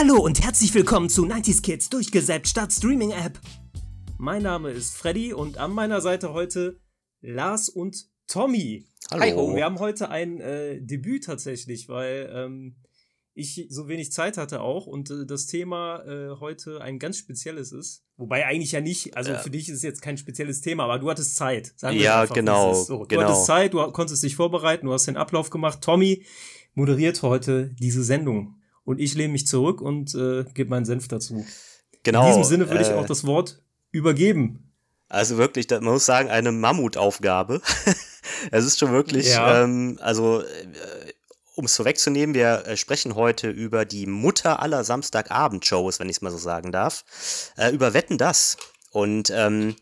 Hallo und herzlich willkommen zu 90s Kids durchgesäppt statt Streaming App. Mein Name ist Freddy und an meiner Seite heute Lars und Tommy. Hallo. Wir haben heute ein äh, Debüt tatsächlich, weil ähm, ich so wenig Zeit hatte auch und äh, das Thema äh, heute ein ganz spezielles ist. Wobei eigentlich ja nicht, also Ja. für dich ist es jetzt kein spezielles Thema, aber du hattest Zeit. Ja, einfach, genau. So, du genau. hattest Zeit, du konntest dich vorbereiten, du hast den Ablauf gemacht. Tommy moderiert heute diese Sendung und ich lehne mich zurück und äh, gebe meinen Senf dazu. Genau. In diesem Sinne würde ich äh, auch das Wort übergeben. Also wirklich, da- man muss sagen, eine Mammutaufgabe. es ist schon wirklich, Ja. ähm, also um es vorwegzunehmen, wir äh, sprechen heute über die Mutter aller Samstagabendshows, wenn ich es mal so sagen darf, äh, über Wetten das. Und ähm,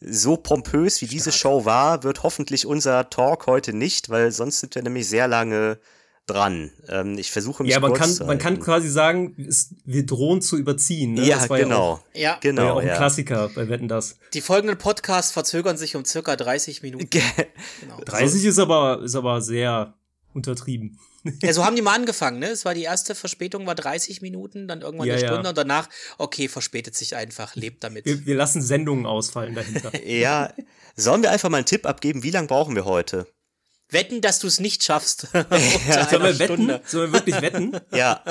so pompös wie diese Show war, wird hoffentlich unser Talk heute nicht, weil sonst sind wir nämlich sehr lange dran. Ähm, ich versuche mich Ja, man kurz kann, zu man kann quasi sagen, es, wir drohen zu überziehen. Ne? Ja, Das war genau. Ja auch, Ja, war ja genau, auch ein ja. Klassiker bei Wetten das. die folgenden Podcasts verzögern sich um circa 30 Minuten. Genau. 30 ist aber, ist aber sehr untertrieben. Ja, so haben die mal angefangen, ne? Es war die erste Verspätung, war 30 Minuten, dann irgendwann Ja, eine ja. Stunde und danach, okay, verspätet sich einfach, lebt damit. Wir, wir lassen Sendungen ausfallen dahinter. Ja, sollen wir einfach mal einen Tipp abgeben? Wie lange brauchen wir heute? Wetten, dass du es nicht schaffst. Sollen wir wetten? Stunde. Sollen wir wirklich wetten? Ja,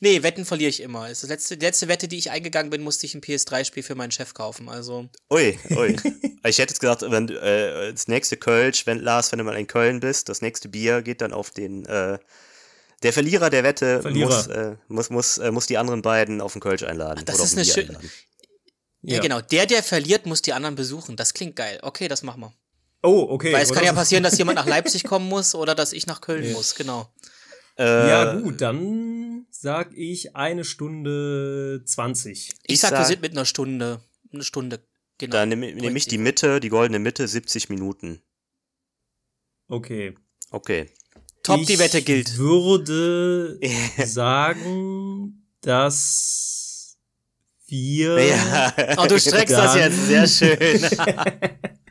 Nee, Wetten verliere ich immer. Die letzte, die letzte Wette, die ich eingegangen bin, musste ich ein PS3-Spiel für meinen Chef kaufen. Also, ui, ui. Ich hätte jetzt gesagt, wenn äh, das nächste Kölsch, wenn Lars, wenn du mal in Köln bist, das nächste Bier geht dann auf den äh, der Verlierer der Wette Verlierer. muss, äh, muss, muss, äh, muss die anderen beiden auf den Kölsch einladen. das oder ist eine Bier schön- einladen. ja. genau. Der, der verliert, muss die anderen besuchen. Das klingt geil. Okay, das machen wir. Oh, okay. Weil es kann Oder ja so- passieren, dass jemand nach Leipzig kommen muss oder dass ich nach Köln muss. Genau. Äh, Ja, gut, dann sag ich eine Stunde 20. Ich, Ich sag, wir sind mit einer Stunde. Eine Stunde. Genau. Dann nehme nehm ich die Mitte, die goldene Mitte, 70 Minuten. Okay. Okay. Top, ich die Wette gilt. würde sagen, dass wir. Ja. Oh, du streckst das jetzt. Sehr schön.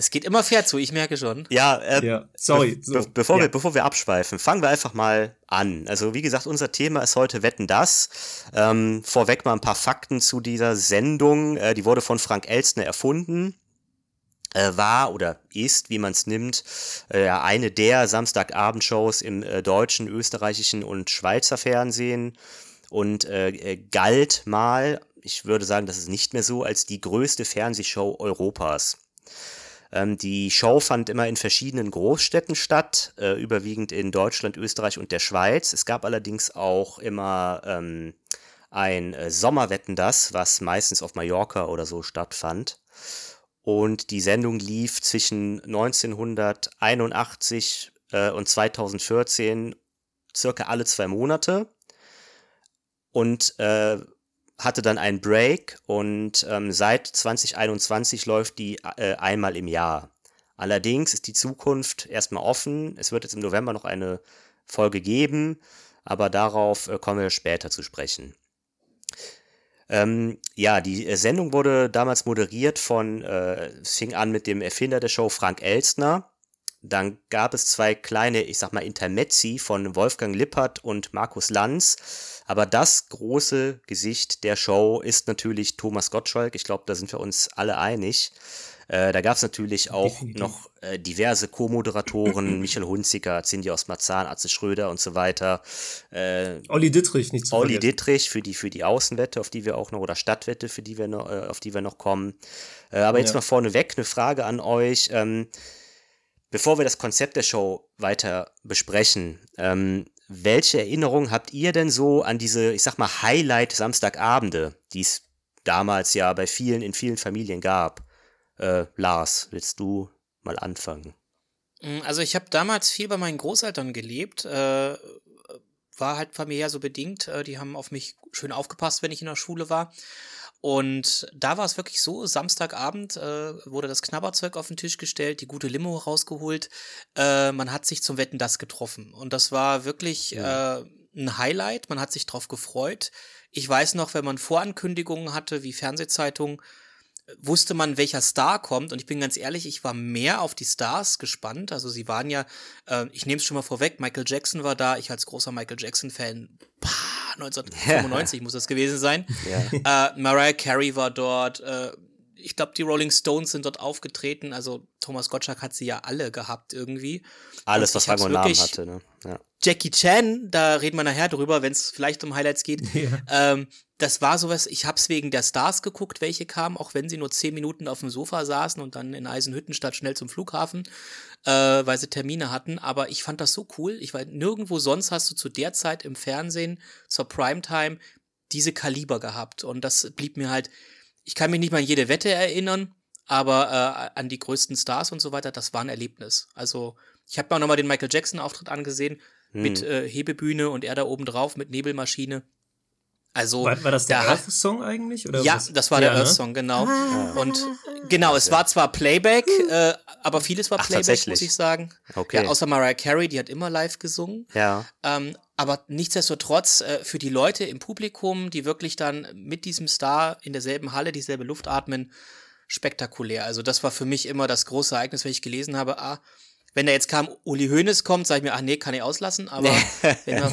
es geht immer fair zu, ich merke schon. Ja, äh, Ja, sorry. Be So, be bevor, ja. wir, bevor wir abschweifen, fangen wir einfach mal an. Also wie gesagt, unser Thema ist heute Wetten das. Ähm, vorweg mal ein paar Fakten zu dieser Sendung. Äh, die wurde von Frank Elstner erfunden. Äh, war oder ist, wie man es nimmt, äh, eine der Samstagabendshows im äh, deutschen, österreichischen und Schweizer Fernsehen und äh, äh, galt mal, ich würde sagen, das ist nicht mehr so, als die größte Fernsehshow Europas. Ähm, die Show fand immer in verschiedenen Großstädten statt, äh, überwiegend in Deutschland, Österreich und der Schweiz. Es gab allerdings auch immer ähm, ein äh, Sommerwetten das, was meistens auf Mallorca oder so stattfand. Und die Sendung lief zwischen 1981 äh, und 2014 circa alle zwei Monate und äh, hatte dann einen Break und ähm, seit 2021 läuft die äh, einmal im Jahr. Allerdings ist die Zukunft erstmal offen. Es wird jetzt im November noch eine Folge geben, aber darauf äh, kommen wir später zu sprechen. Ähm, ja, die äh, Sendung wurde damals moderiert von, äh, es fing an mit dem Erfinder der Show Frank Elstner. Dann gab es zwei kleine, ich sag mal, Intermezzi von Wolfgang Lippert und Markus Lanz. Aber das große Gesicht der Show ist natürlich Thomas Gottschalk. Ich glaube, da sind wir uns alle einig. Äh, da gab es natürlich auch Definitiv. noch äh, diverse Co-Moderatoren, Michael Hunziker, Cindy aus Marzahn, Atze Schröder und so weiter. Äh, Olli Dittrich, nicht zu Olli vergessen. Dittrich für die, für die Außenwette, auf die wir auch noch, oder Stadtwette, für die wir noch, äh, auf die wir noch kommen. Äh, aber jetzt Ja. mal vorneweg eine Frage an euch. Ähm, bevor wir das Konzept der Show weiter besprechen, ähm, welche Erinnerungen habt ihr denn so an diese, ich sag mal, Highlight-Samstagabende, die es damals ja bei vielen, in vielen Familien gab? Äh, Lars, willst du mal anfangen? Mm, Also ich habe damals viel bei meinen Großeltern gelebt, äh, war halt familiär so bedingt. Äh, die haben auf mich schön aufgepasst, wenn ich in der Schule war. Und da war es wirklich so, Samstagabend äh, wurde das Knabberzeug auf den Tisch gestellt, die gute Limo rausgeholt. Äh, man hat sich zum Wetten das getroffen. Und das war wirklich äh, ein Highlight. Man hat sich drauf gefreut. Ich weiß noch, wenn man Vorankündigungen hatte, wie Fernsehzeitungen, wusste man, welcher Star kommt. Und ich bin ganz ehrlich, ich war mehr auf die Stars gespannt. Also sie waren ja, äh, ich nehme es schon mal vorweg, Michael Jackson war da. Ich als großer Michael Jackson-Fan, 1995 muss das gewesen sein. Ja. Äh, Mariah Carey war dort. Äh, ich glaube, die Rolling Stones sind dort aufgetreten. Also Thomas Gottschalk hat sie ja alle gehabt irgendwie. Alles, was Rang und Namen hatte. Ne? Ja. Jackie Chan, da reden wir nachher drüber, wenn es vielleicht um Highlights geht. Ja. Ähm, das war sowas, ich habe es wegen der Stars geguckt, welche kamen, auch wenn sie nur zehn Minuten auf dem Sofa saßen und dann in Eisenhüttenstadt schnell zum Flughafen, äh, weil sie Termine hatten. Aber ich fand das so cool. Ich weiß, nirgendwo sonst hast du zu der Zeit im Fernsehen zur Primetime diese Kaliber gehabt. Und das blieb mir halt, ich kann mich nicht mal an jede Wette erinnern, aber äh, an die größten Stars und so weiter, das war ein Erlebnis. Also ich habe mir auch nochmal den Michael Jackson-Auftritt angesehen hm. mit äh, Hebebühne und er da oben drauf mit Nebelmaschine. Also war, war das der Earth-Song eigentlich? Oder ja, was? das war ja, der Earth-Song, ne? genau. Ah. Und genau, es war zwar Playback, äh, aber vieles war Ach, Playback, muss ich sagen. Okay. Ja, außer Mariah Carey, die hat immer live gesungen. Ja. Ähm, aber nichtsdestotrotz äh, für die Leute im Publikum, die wirklich dann mit diesem Star in derselben Halle dieselbe Luft atmen, spektakulär. Also das war für mich immer das große Ereignis, wenn ich gelesen habe, ah, wenn da jetzt kam, Uli Hoeneß kommt, sage ich mir, ach nee, kann ich auslassen, aber wenn, er,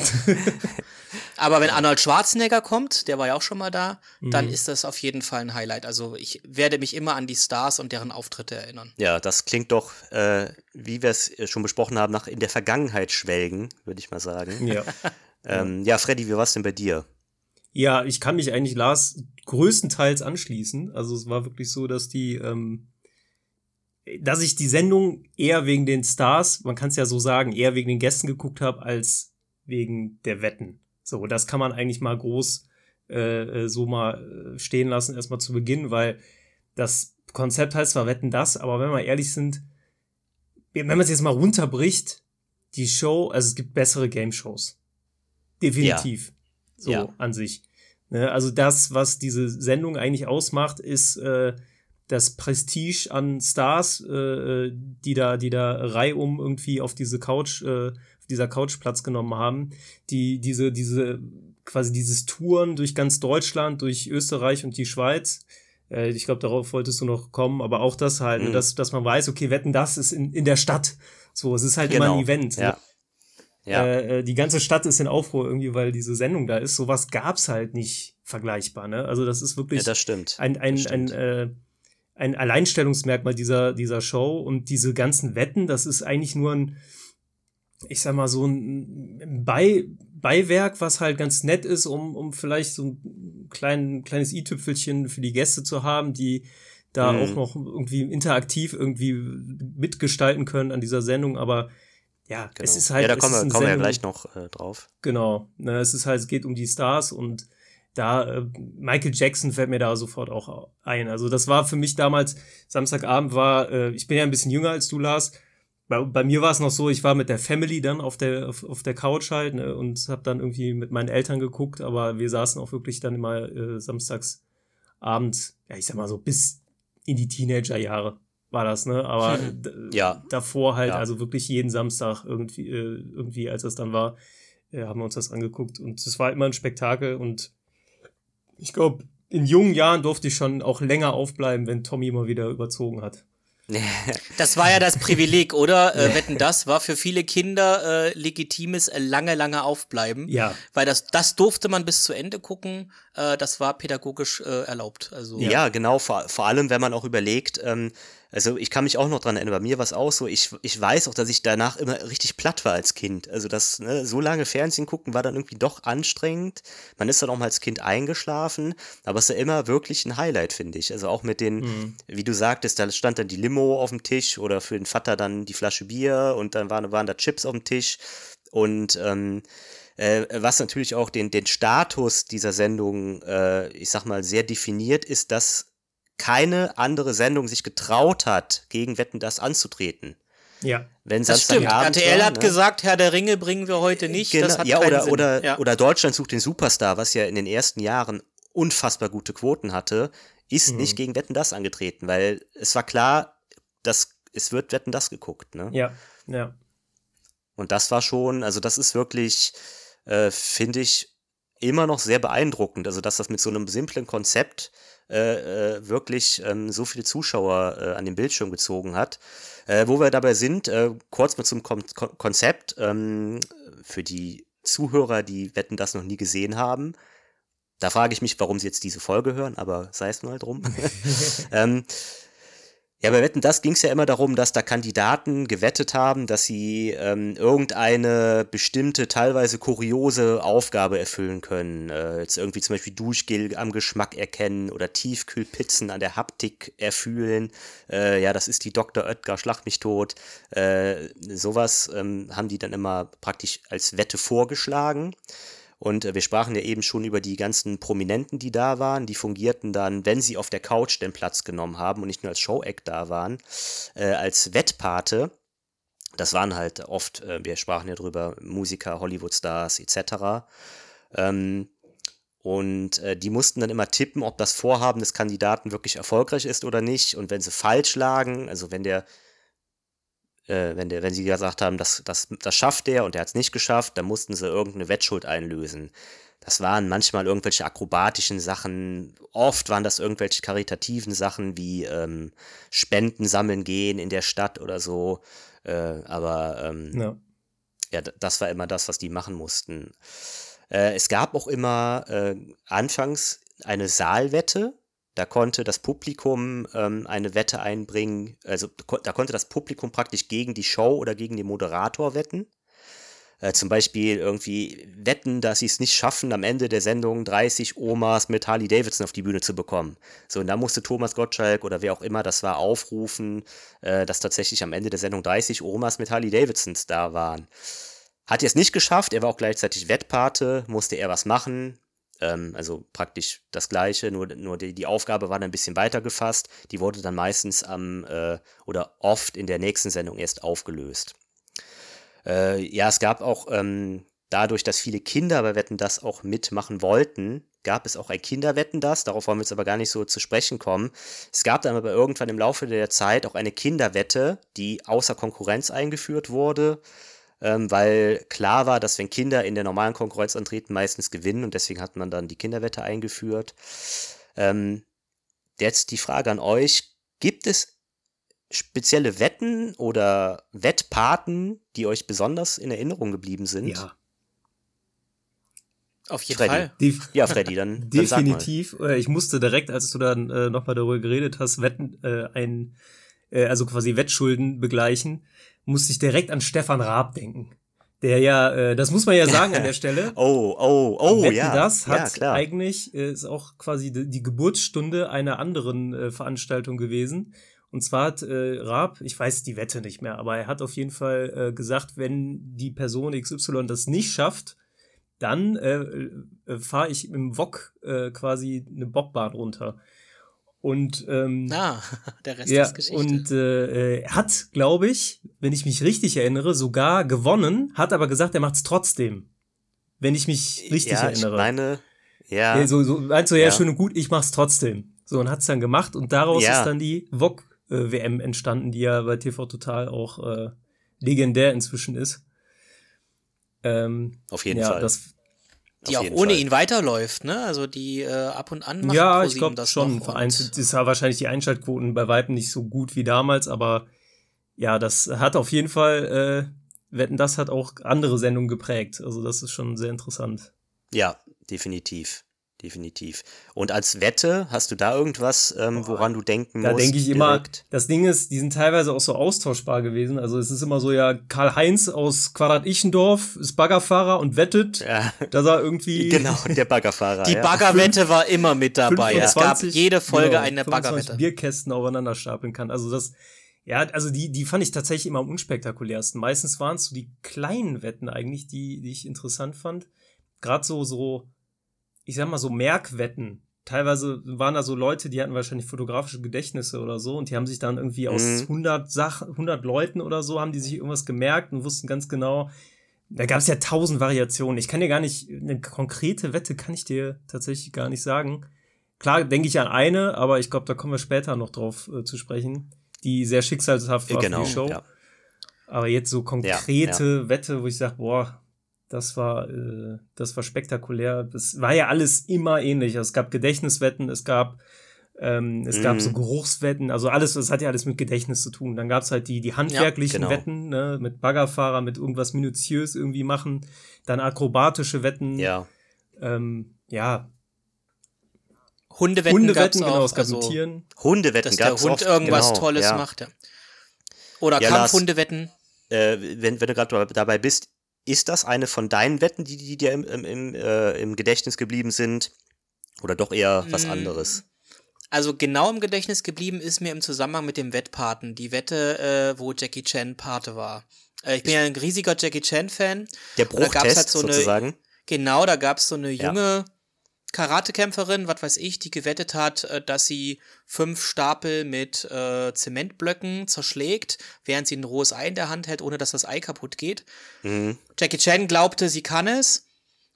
aber wenn Arnold Schwarzenegger kommt, der war ja auch schon mal da, mhm. dann ist das auf jeden Fall ein Highlight. Also ich werde mich immer an die Stars und deren Auftritte erinnern. Ja, das klingt doch, äh, wie wir es schon besprochen haben, nach in der Vergangenheit schwelgen, würde ich mal sagen. Ja. ähm, ja, Freddy, wie war es denn bei dir? Ja, ich kann mich eigentlich Lars größtenteils anschließen. Also es war wirklich so, dass die ähm, dass ich die Sendung eher wegen den Stars, man kann es ja so sagen, eher wegen den Gästen geguckt habe, als wegen der Wetten. So, das kann man eigentlich mal groß äh, äh so mal äh, stehen lassen, erstmal zu Beginn, weil das Konzept heißt zwar Wetten das, aber wenn wir ehrlich sind, wenn man es jetzt mal runterbricht, die Show, also es gibt bessere Game-Shows. Definitiv. Ja. So ja. an sich. Ne? Also das, was diese Sendung eigentlich ausmacht, ist äh, das Prestige an Stars, äh, äh, die da, die da reihum irgendwie auf diese Couch, äh, auf dieser Couch Platz genommen haben, die diese, diese quasi dieses Touren durch ganz Deutschland, durch Österreich und die Schweiz. Äh, ich glaube, darauf wolltest du noch kommen, aber auch das halt, mhm. dass, dass man weiß, okay, wetten, das ist in, in der Stadt. So, es ist halt genau. immer ein genau. Event. Ja. Ja. Äh, äh, die ganze Stadt ist in Aufruhr irgendwie, weil diese Sendung da ist. Sowas gab's halt nicht vergleichbar, ne? Also das ist wirklich ja, das stimmt. ein, ein, stimmt. ein, äh, ein Alleinstellungsmerkmal dieser, dieser Show und diese ganzen Wetten, das ist eigentlich nur ein, ich sag mal, so ein Bei, Beiwerk, was halt ganz nett ist, um, um vielleicht so ein klein, kleines i-Tüpfelchen für die Gäste zu haben, die da mhm. auch noch irgendwie interaktiv irgendwie mitgestalten können an dieser Sendung, aber ja, genau. es ist halt. Ja, da kommen, wir, kommen wir ja gleich noch äh, drauf. Genau. Ne, es ist halt, es geht um die Stars und da äh, Michael Jackson fällt mir da sofort auch ein. Also das war für mich damals Samstagabend war, äh, ich bin ja ein bisschen jünger als du Lars. Bei, bei mir war es noch so, ich war mit der Family dann auf der auf, auf der Couch halt ne, und habe dann irgendwie mit meinen Eltern geguckt, aber wir saßen auch wirklich dann immer äh, samstags abends, ja ich sag mal so bis in die Teenagerjahre war das, ne? Aber hm. ja. davor halt, ja. also wirklich jeden Samstag irgendwie, äh, irgendwie, als es dann war, äh, haben wir uns das angeguckt. Und es war immer ein Spektakel und ich glaube, in jungen Jahren durfte ich schon auch länger aufbleiben, wenn Tommy mal wieder überzogen hat. Das war ja das Privileg, oder? Äh, wetten, das war für viele Kinder äh, legitimes lange, lange aufbleiben. Ja. Weil das, das durfte man bis zu Ende gucken. Äh, das war pädagogisch äh, erlaubt. Also ja, genau. Vor, vor allem, wenn man auch überlegt, ähm, also ich kann mich auch noch dran erinnern, bei mir war es auch so, ich, ich weiß auch, dass ich danach immer richtig platt war als Kind. Also das, ne, so lange Fernsehen gucken war dann irgendwie doch anstrengend. Man ist dann auch mal als Kind eingeschlafen, aber es ist ja immer wirklich ein Highlight, finde ich. Also auch mit den, mhm. wie du sagtest, da stand dann die Limo auf dem Tisch oder für den Vater dann die Flasche Bier und dann waren, waren da Chips auf dem Tisch und ähm, äh, was natürlich auch den, den Status dieser Sendung, äh, ich sag mal, sehr definiert, ist, dass keine andere Sendung sich getraut hat, gegen Wetten das anzutreten. Ja. Wenn das stimmt. RTL hat ne? gesagt, Herr der Ringe bringen wir heute nicht. Genau, das hat ja, oder, Sinn. oder, ja. oder Deutschland sucht den Superstar, was ja in den ersten Jahren unfassbar gute Quoten hatte, ist mhm. nicht gegen Wetten das angetreten, weil es war klar, dass es wird Wetten das geguckt. Ne? Ja, ja. Und das war schon, also das ist wirklich, äh, finde ich, immer noch sehr beeindruckend. Also, dass das mit so einem simplen Konzept äh, äh, wirklich ähm, so viele Zuschauer äh, an den Bildschirm gezogen hat. Äh, wo wir dabei sind, äh, kurz mal zum Kon Konzept. Ähm, für die Zuhörer, die Wetten das noch nie gesehen haben. Da frage ich mich, warum sie jetzt diese Folge hören, aber sei es mal drum. ähm, ja, bei Wetten, das ging es ja immer darum, dass da Kandidaten gewettet haben, dass sie ähm, irgendeine bestimmte, teilweise kuriose Aufgabe erfüllen können. Äh, jetzt irgendwie zum Beispiel Duschgel am Geschmack erkennen oder Tiefkühlpizzen an der Haptik erfühlen. Äh, ja, das ist die Dr. Oetker, schlag mich tot. Äh, sowas ähm, haben die dann immer praktisch als Wette vorgeschlagen. Und äh, wir sprachen ja eben schon über die ganzen Prominenten, die da waren. Die fungierten dann, wenn sie auf der Couch den Platz genommen haben und nicht nur als Show-Act da waren, äh, als Wettpate. Das waren halt oft, äh, wir sprachen ja drüber, Musiker, Hollywood-Stars etc. Ähm, und die mussten dann immer tippen, ob das Vorhaben des Kandidaten wirklich erfolgreich ist oder nicht. Und wenn sie falsch lagen, also wenn der äh, wenn, der, wenn sie gesagt haben, das, das, das schafft der und der hat es nicht geschafft, dann mussten sie irgendeine Wettschuld einlösen. Das waren manchmal irgendwelche akrobatischen Sachen, oft waren das irgendwelche karitativen Sachen wie ähm, Spenden sammeln gehen in der Stadt oder so. Äh, aber ähm, ja. ja, das war immer das, was die machen mussten. Äh, es gab auch immer äh, anfangs eine Saalwette, da konnte das Publikum ähm, eine Wette einbringen, also da konnte das Publikum praktisch gegen die Show oder gegen den Moderator wetten. Äh, zum Beispiel irgendwie wetten, dass sie es nicht schaffen, am Ende der Sendung 30 Omas mit Harley Davidson auf die Bühne zu bekommen. So, und da musste Thomas Gottschalk oder wer auch immer das war, aufrufen, äh, dass tatsächlich am Ende der Sendung 30 Omas mit Harley Davidsons da waren. Hat er es nicht geschafft, er war auch gleichzeitig Wettpate, musste er was machen, ähm, also praktisch das gleiche, nur, nur die, die Aufgabe war dann ein bisschen weiter gefasst. Die wurde dann meistens am äh, oder oft in der nächsten Sendung erst aufgelöst. Äh, ja, es gab auch ähm, dadurch, dass viele Kinder bei Wetten das auch mitmachen wollten, gab es auch ein Kinderwetten das. Darauf wollen wir jetzt aber gar nicht so zu sprechen kommen. Es gab dann aber irgendwann im Laufe der Zeit auch eine Kinderwette, die außer Konkurrenz eingeführt wurde ähm, weil klar war, dass wenn Kinder in der normalen Konkurrenz antreten, meistens gewinnen und deswegen hat man dann die Kinderwette eingeführt. Ähm, jetzt die Frage an euch, gibt es spezielle Wetten oder Wettpaten, die euch besonders in Erinnerung geblieben sind? Ja. Auf jeden Freddy. Fall. Def ja, Freddy, dann. Definitiv. Dann ich musste direkt, als du dann äh, nochmal darüber geredet hast, Wetten, äh, ein, äh, also quasi Wettschulden begleichen musste ich direkt an Stefan Raab denken. Der ja, äh, das muss man ja sagen an der Stelle. oh, oh, oh, Wetten, ja. Das hat ja, klar. eigentlich, äh, ist auch quasi die, die Geburtsstunde einer anderen äh, Veranstaltung gewesen. Und zwar hat äh, Raab, ich weiß die Wette nicht mehr, aber er hat auf jeden Fall äh, gesagt, wenn die Person XY das nicht schafft, dann äh, äh, fahre ich im Wok äh, quasi eine Bobbahn runter. Und ähm, ah, der Rest ja, ist Geschichte. Und äh, er hat, glaube ich, wenn ich mich richtig erinnere, sogar gewonnen, hat aber gesagt, er macht es trotzdem. Wenn ich mich richtig ja, erinnere. Ich meine, ja. ja so, so, meinst du, ja, ja, schön und gut, ich mach's trotzdem. So, und hat's dann gemacht und daraus ja. ist dann die VOG-WM äh, entstanden, die ja bei TV Total auch äh, legendär inzwischen ist. Ähm, Auf jeden Fall. Das, die auch ohne Fall. ihn weiterläuft, ne? Also die äh, ab und an machen Ja, ich glaube das schon. Vereinzelt ist ja wahrscheinlich die Einschaltquoten bei Weitem nicht so gut wie damals, aber ja, das hat auf jeden Fall, äh, Wetten, das hat auch andere Sendungen geprägt. Also das ist schon sehr interessant. Ja, definitiv definitiv. Und als Wette, hast du da irgendwas, ähm, woran du denken da musst? Da denke ich immer, das Ding ist, die sind teilweise auch so austauschbar gewesen. Also es ist immer so, ja, Karl-Heinz aus Quadrat-Ichendorf ist Baggerfahrer und wettet, ja. dass er irgendwie... Genau, der Baggerfahrer. die ja. Baggerwette war immer mit dabei. 25, es gab jede Folge genau, eine Baggerwette. Bierkästen aufeinander stapeln kann. Also das... Ja, also die, die fand ich tatsächlich immer am unspektakulärsten. Meistens waren es so die kleinen Wetten eigentlich, die, die ich interessant fand. Gerade so, so ich sag mal so Merkwetten. Teilweise waren da so Leute, die hatten wahrscheinlich fotografische Gedächtnisse oder so und die haben sich dann irgendwie aus mhm. 100 Sachen, 100 Leuten oder so, haben die sich irgendwas gemerkt und wussten ganz genau, da gab es ja tausend Variationen. Ich kann dir gar nicht, eine konkrete Wette kann ich dir tatsächlich gar nicht sagen. Klar denke ich an eine, aber ich glaube, da kommen wir später noch drauf äh, zu sprechen, die sehr schicksalshaft war genau, für die Show. Ja. Aber jetzt so konkrete ja, ja. Wette, wo ich sage, boah, das war, äh, das war spektakulär. Das war ja alles immer ähnlich. Es gab Gedächtniswetten, es gab Ähm, es gab so Geruchswetten, also alles, das hat ja alles mit Gedächtnis zu tun. Dann gab's halt die, die handwerklichen genau. Wetten, ne, mit Baggerfahrer, mit irgendwas minutiös irgendwie machen. Dann akrobatische Wetten. Ja. Ähm, ja, Hundewetten, gab's Hundewetten, genau, auch, es gab also, mit Tieren. Hundewetten dass der Hund oft, irgendwas genau, Tolles ja. macht. Ja. Oder Ja, Lars. Kampfhundewetten. Äh, wenn, wenn du gerade dabei bist, ist das eine von deinen Wetten, die, die dir im, im, äh, im Gedächtnis geblieben sind? Oder doch eher was Mm, anderes? Also genau im Gedächtnis geblieben ist mir im Zusammenhang mit dem Wettpaten die Wette, äh, wo Jackie Chan Pate war. Äh, ich bin ja ein riesiger Jackie Chan-Fan. Der Bruchtest halt so eine- sozusagen. Genau, da gab es so eine Ja. Karatekämpferin, was weiß ich, die gewettet hat, äh, dass sie fünf Stapel mit äh, Zementblöcken zerschlägt, während sie ein rohes Ei in der Hand hält, ohne dass das Ei kaputt geht. Mhm. Jackie Chan glaubte, sie kann es.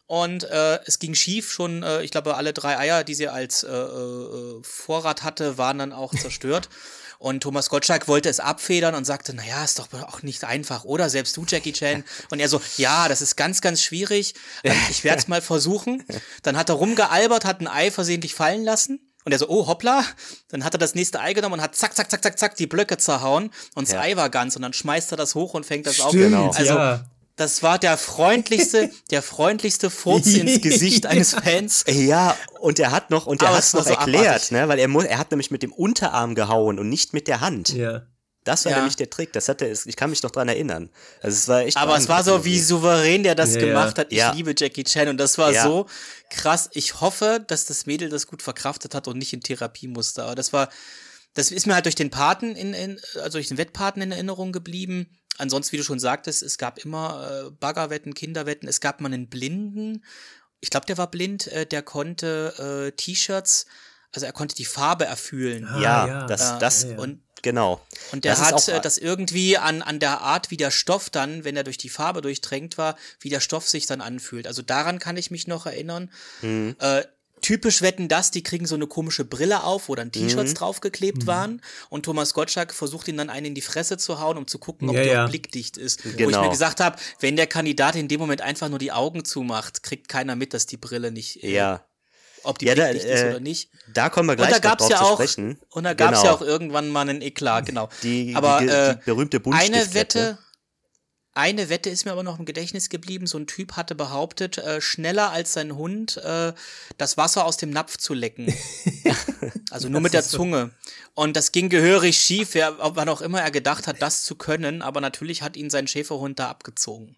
Und äh, es ging schief schon, äh, ich glaube, alle drei Eier, die sie als äh, äh, Vorrat hatte, waren dann auch zerstört. Und Thomas Gottschalk wollte es abfedern und sagte, naja, ist doch auch nicht einfach, oder? Selbst du, Jackie Chan. Und er so, ja, das ist ganz, ganz schwierig. Ähm, Ich werde es mal versuchen. Dann hat er rumgealbert, hat ein Ei versehentlich fallen lassen. Und er so, oh, hoppla. Dann hat er das nächste Ei genommen und hat zack, zack, zack, zack, zack die Blöcke zerhauen. Und das Ja. Ei war ganz. Und dann schmeißt er das hoch und fängt das auf. Stimmt, Genau. Also, ja. Das war der freundlichste, der freundlichste Furz ins Gesicht eines Fans. Ja, und er hat noch, und er hat es noch so erklärt, abartig. ne, weil er, mu- er hat nämlich mit dem Unterarm gehauen und nicht mit der Hand. Ja. Das war Ja. nämlich der Trick. Das hat er, ich kann mich noch dran erinnern. Also es war echt. Aber es war so, wie souverän der das Ja, ja. gemacht hat. Ich Ja. liebe Jackie Chan und das war Ja. so krass. Ich hoffe, dass das Mädel das gut verkraftet hat und nicht in Therapie musste. Aber das war, das ist mir halt durch den Paten in, in also durch den Wettpaten in Erinnerung geblieben. Ansonsten, wie du schon sagtest, es gab immer äh, Baggerwetten, Kinderwetten. Es gab mal einen Blinden. Ich glaube, der war blind. Äh, der konnte äh, T-Shirts, also er konnte die Farbe erfühlen. Ah, Ja, ja. das, Ja, das, ja, ja. und genau. Und der Das hat auch- äh, das irgendwie an, an der Art, wie der Stoff dann, wenn er durch die Farbe durchtränkt war, wie der Stoff sich dann anfühlt. Also daran kann ich mich noch erinnern. Mhm. Äh, typisch wetten das, die kriegen so eine komische Brille auf, wo dann Mhm. T-Shirts draufgeklebt waren. Und Thomas Gottschalk versucht ihn dann einen in die Fresse zu hauen, um zu gucken, ob Ja, der ja. blickdicht ist. Wo ich Genau. mir gesagt habe, wenn der Kandidat in dem Moment einfach nur die Augen zumacht, kriegt keiner mit, dass die Brille nicht, äh, Ja. ob die Ja, da, blickdicht ist äh, oder nicht. Da kommen wir Und gleich da noch gab's ja zu auch, sprechen. und da gab's genau. ja auch irgendwann mal einen Eklat, genau. die, aber die, die äh, berühmte eine. Wette, eine Wette ist mir aber noch im Gedächtnis geblieben. So ein Typ hatte behauptet, äh, schneller als sein Hund äh, das Wasser aus dem Napf zu lecken. also nur mit der Zunge. Und das ging gehörig schief, wer, wann auch immer er gedacht hat, das zu können. Aber natürlich hat ihn sein Schäferhund da abgezogen.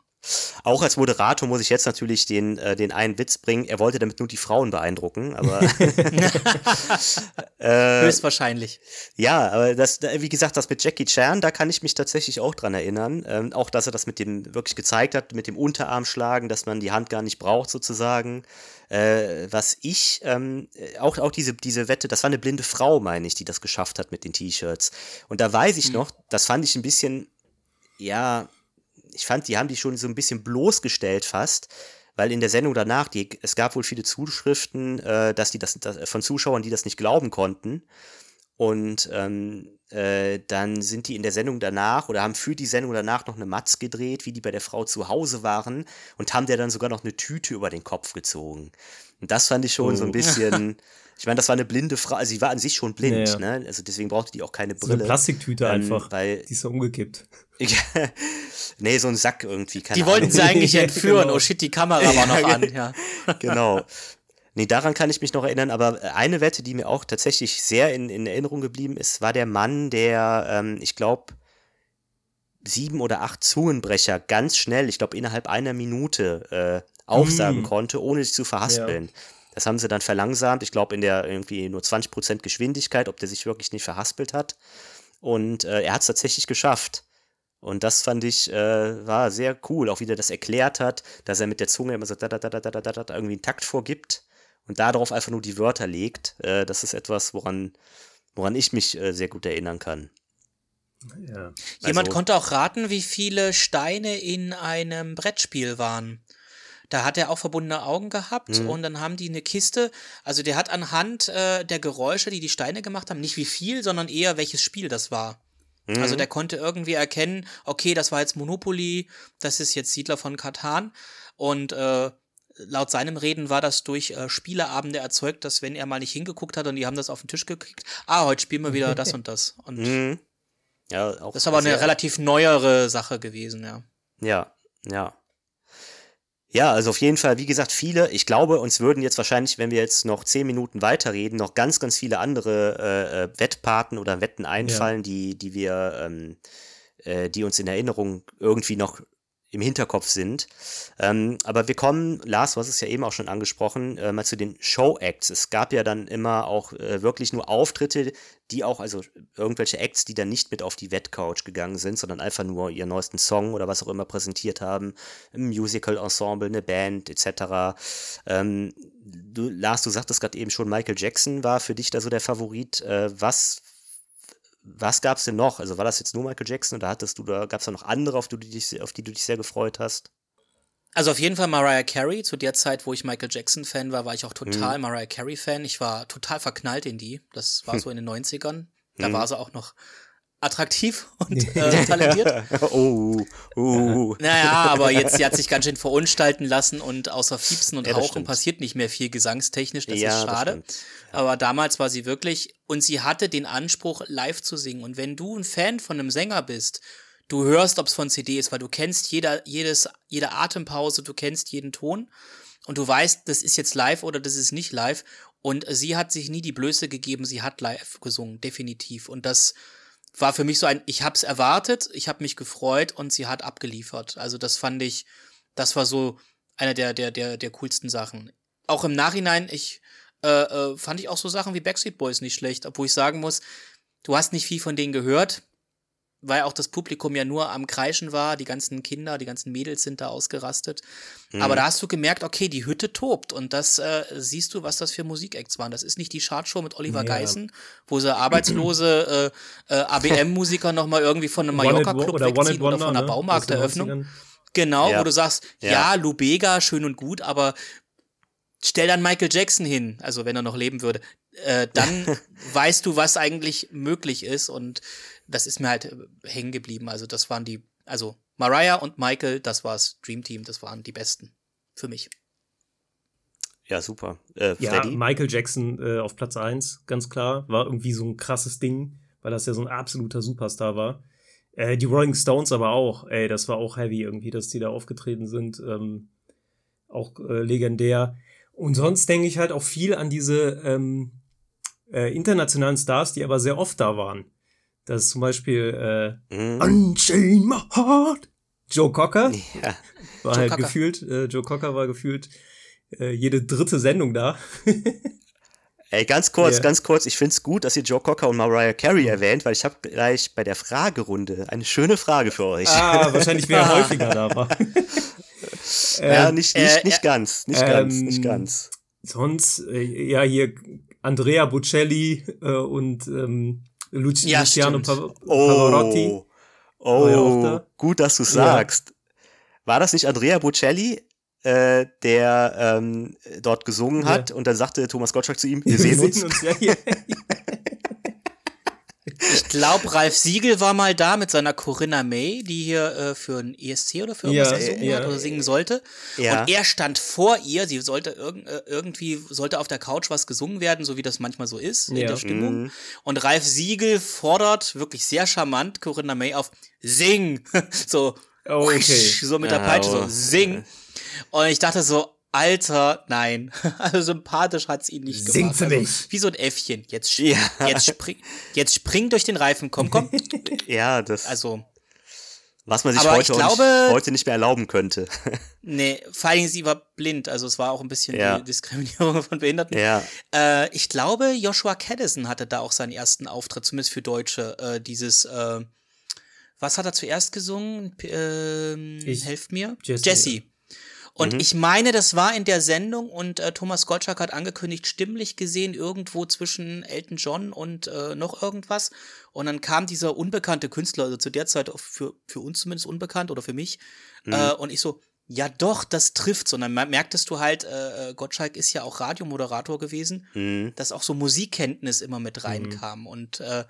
Auch als Moderator muss ich jetzt natürlich den, äh, den einen Witz bringen. Er wollte damit nur die Frauen beeindrucken, aber Äh, Höchstwahrscheinlich. ja, aber das, da- wie gesagt, das mit Jackie Chan, da kann ich mich tatsächlich auch dran erinnern. Ähm, auch, dass er das mit dem wirklich gezeigt hat, mit dem Unterarm schlagen, dass man die Hand gar nicht braucht sozusagen. Äh, was ich, ähm, äh, auch, auch diese, diese Wette, das war eine blinde Frau, meine ich, die das geschafft hat mit den T-Shirts. Und da weiß ich noch, das fand ich ein bisschen, ja, ich fand, die haben die schon so ein bisschen bloßgestellt fast, weil in der Sendung danach, die, es gab wohl viele Zuschriften, äh, dass die das, das von Zuschauern, die das nicht glauben konnten. Und ähm, äh, dann sind die in der Sendung danach oder haben für die Sendung danach noch eine Matz gedreht, wie die bei der Frau zu Hause waren und haben der dann sogar noch eine Tüte über den Kopf gezogen. Und das fand ich schon so ein Oh. bisschen. Ich meine, das war eine blinde Frau, also sie war an sich schon blind, Ja, ja. ne? Also deswegen brauchte die auch keine So eine Brille. Plastiktüte Ähm, einfach. weil- die ist so umgekippt. nee, so ein Sack irgendwie. Keine Die wollten Ahnung. sie eigentlich entführen. Genau. Oh shit, die Kamera war noch an. Ja. genau. Nee, daran kann ich mich noch erinnern, aber äh, eine Wette, die mir auch tatsächlich sehr in, in Erinnerung geblieben ist, war der Mann, der, ähm, ich glaube, sieben oder acht Zungenbrecher ganz schnell, ich glaube innerhalb einer Minute äh, aufsagen mm. konnte, ohne sich zu verhaspeln. Ja. Das haben sie dann verlangsamt, ich glaube in der irgendwie nur 20% Geschwindigkeit, ob der sich wirklich nicht verhaspelt hat. Und äh, er hat es tatsächlich geschafft. Und das fand ich, äh, war sehr cool, auch wie der das erklärt hat, dass er mit der Zunge immer so da, da, da, da, da, da, da, irgendwie einen Takt vorgibt und darauf einfach nur die Wörter legt. Äh, das ist etwas, woran, woran ich mich äh, sehr gut erinnern kann. Ja. Jemand Also- konnte auch raten, wie viele Steine in einem Brettspiel waren. Da hat er auch verbundene Augen gehabt Mhm. und dann haben die eine Kiste. Also der hat anhand äh, der Geräusche, die die Steine gemacht haben, nicht wie viel, sondern eher welches Spiel das war. Mhm. Also der konnte irgendwie erkennen, okay, das war jetzt Monopoly, das ist jetzt Siedler von Katan und äh, laut seinem Reden war das durch äh, Spieleabende erzeugt, dass wenn er mal nicht hingeguckt hat und die haben das auf den Tisch gekriegt, ah, heute spielen wir wieder das und das. Und Mhm. Ja, auch das ist aber eine relativ neuere Sache gewesen, ja. Ja, ja. Ja, also auf jeden Fall, wie gesagt, viele. Ich glaube, uns würden jetzt wahrscheinlich, wenn wir jetzt noch zehn Minuten weiterreden, noch ganz, ganz viele andere äh, äh, Wettpaten oder Wetten einfallen, die, die wir, ähm, äh, die uns in Erinnerung irgendwie noch im Hinterkopf sind. Ähm, aber wir kommen, Lars, hast es ja eben auch schon angesprochen, äh, mal zu den Show-Acts. Es gab ja dann immer auch äh, wirklich nur Auftritte, die auch, also irgendwelche Acts, die dann nicht mit auf die Wettcouch gegangen sind, sondern einfach nur ihren neuesten Song oder was auch immer präsentiert haben, ein Musical-Ensemble, eine Band etc. Ähm, du, Lars, du sagtest gerade eben schon, Michael Jackson war für dich da so der Favorit. Äh, was was gab es denn noch? Also war das jetzt nur Michael Jackson oder hattest du da, gab es da noch andere, auf die, du dich, auf die du dich sehr gefreut hast? Also auf jeden Fall Mariah Carey. Zu der Zeit, wo ich Michael Jackson-Fan war, war ich auch total Mariah Carey-Fan. Ich war total verknallt in die. Das war so in den 90ern. Da war sie auch noch attraktiv und äh, talentiert. oh, oh. Naja, aber jetzt, sie hat sich ganz schön verunstalten lassen und außer Fiepsen und Ja, das Hauchen stimmt. passiert nicht mehr viel gesangstechnisch, das Ja, ist das schade. stimmt. aber damals war sie wirklich, und sie hatte den Anspruch, live zu singen. Und wenn du ein Fan von einem Sänger bist, du hörst, ob es von CD ist, weil du kennst jeder, jedes, jede Atempause, du kennst jeden Ton und du weißt, das ist jetzt live oder das ist nicht live. Und sie hat sich nie die Blöße gegeben, sie hat live gesungen, definitiv. Und das war für mich so ein, ich hab's erwartet, ich habe mich gefreut und sie hat abgeliefert. Also das fand ich, das war so einer der, der, der, der coolsten Sachen. Auch im Nachhinein, ich äh, äh, fand ich auch so Sachen wie Backstreet Boys nicht schlecht, obwohl ich sagen muss, du hast nicht viel von denen gehört, weil auch das Publikum ja nur am Kreischen war, die ganzen Kinder, die ganzen Mädels sind da ausgerastet. Aber da hast du gemerkt, okay, die Hütte tobt und das äh, siehst du, was das für Musikacts waren. Das ist nicht die Chartshow mit Oliver Ja. Geißen, wo sie arbeitslose äh, äh, ABM-Musiker nochmal irgendwie von einem Mallorca-Club oder wegziehen oder Wonder, von einer ne? Baumarkteröffnung. Aus den 90ern. Genau, Ja. wo du sagst, Ja. ja. Lubega, schön und gut, aber stell dann Michael Jackson hin, also wenn er noch leben würde, äh, dann weißt du, was eigentlich möglich ist und das ist mir halt hängen geblieben. Also das waren die, also Mariah und Michael, das war's Dream Team, das waren die besten für mich. Ja, super. Äh, Ja? Michael Jackson äh, auf Platz 1, ganz klar. War irgendwie so ein krasses Ding, weil das ja so ein absoluter Superstar war. Äh, die Rolling Stones aber auch. Ey, das war auch heavy irgendwie, dass die da aufgetreten sind. Ähm, auch äh, legendär. Und sonst denke ich halt auch viel an diese ähm, äh, internationalen Stars, die aber sehr oft da waren. Das ist zum Beispiel äh. Unchain My Heart. Joe Cocker Ja. war Joe halt Cocker. gefühlt, äh, Joe Cocker war gefühlt äh, jede dritte Sendung da. Ey, ganz kurz, Ja. ganz kurz. Ich find's gut, dass ihr Joe Cocker und Mariah Carey erwähnt, weil ich habe gleich bei der Fragerunde eine schöne Frage für euch. Ah, wahrscheinlich wer häufiger da war. ja, Ähm, nicht, nicht, äh, nicht ganz, nicht ganz, ähm, nicht ganz. sonst, äh, ja, hier Andrea Bocelli äh, und ähm, Lu Ja, Luciano. Pav Pavarotti. Oh, ja oh da. gut, dass du sagst. War das nicht Andrea Bocelli, äh, der ähm, dort gesungen Ja. hat und dann sagte Thomas Gottschalk zu ihm, wir sehen uns. ja, hier. Ich glaube, Ralf Siegel war mal da mit seiner Corinna May, die hier äh, für ein ESC oder für irgendwas Ja, gesungen ja. hat oder singen sollte. Ja. Und er stand vor ihr, sie sollte irg äh, irgendwie, sollte auf der Couch was gesungen werden, so wie das manchmal so ist in der Stimmung. Und Ralf Siegel fordert wirklich sehr charmant Corinna May auf, sing! so, Oh, okay. so mit der Peitsche, oh. so, sing! Und ich dachte so, Alter, nein. Also sympathisch hat's ihn nicht Sing gemacht. für also, mich. Wie so ein Äffchen. Jetzt, Ja. jetzt, spring, jetzt spring durch den Reifen. Komm, komm. Ja, das, Also, was man sich heute, auch nicht, glaube- heute nicht mehr erlauben könnte. nee, vor Dingen, sie war blind. Also, es war auch ein bisschen Ja. die Diskriminierung von Behinderten. ja. Äh, ich glaube, Joshua Caddison hatte da auch seinen ersten Auftritt, zumindest für Deutsche. Äh, dieses, äh, was hat er zuerst gesungen? Ähm, helft mir. Jesse, Jesse. Und ich meine, das war in der Sendung und äh, Thomas Gottschalk hat angekündigt, stimmlich gesehen, irgendwo zwischen Elton John und äh, noch irgendwas. Und dann kam dieser unbekannte Künstler, also zu der Zeit für, für uns zumindest unbekannt oder für mich. Äh, und ich so, ja doch, das trifft. Und dann mer- merktest du halt, äh, äh, Gottschalk ist ja auch Radiomoderator gewesen, Mhm. dass auch so Musikkenntnis immer mit reinkam. Und äh,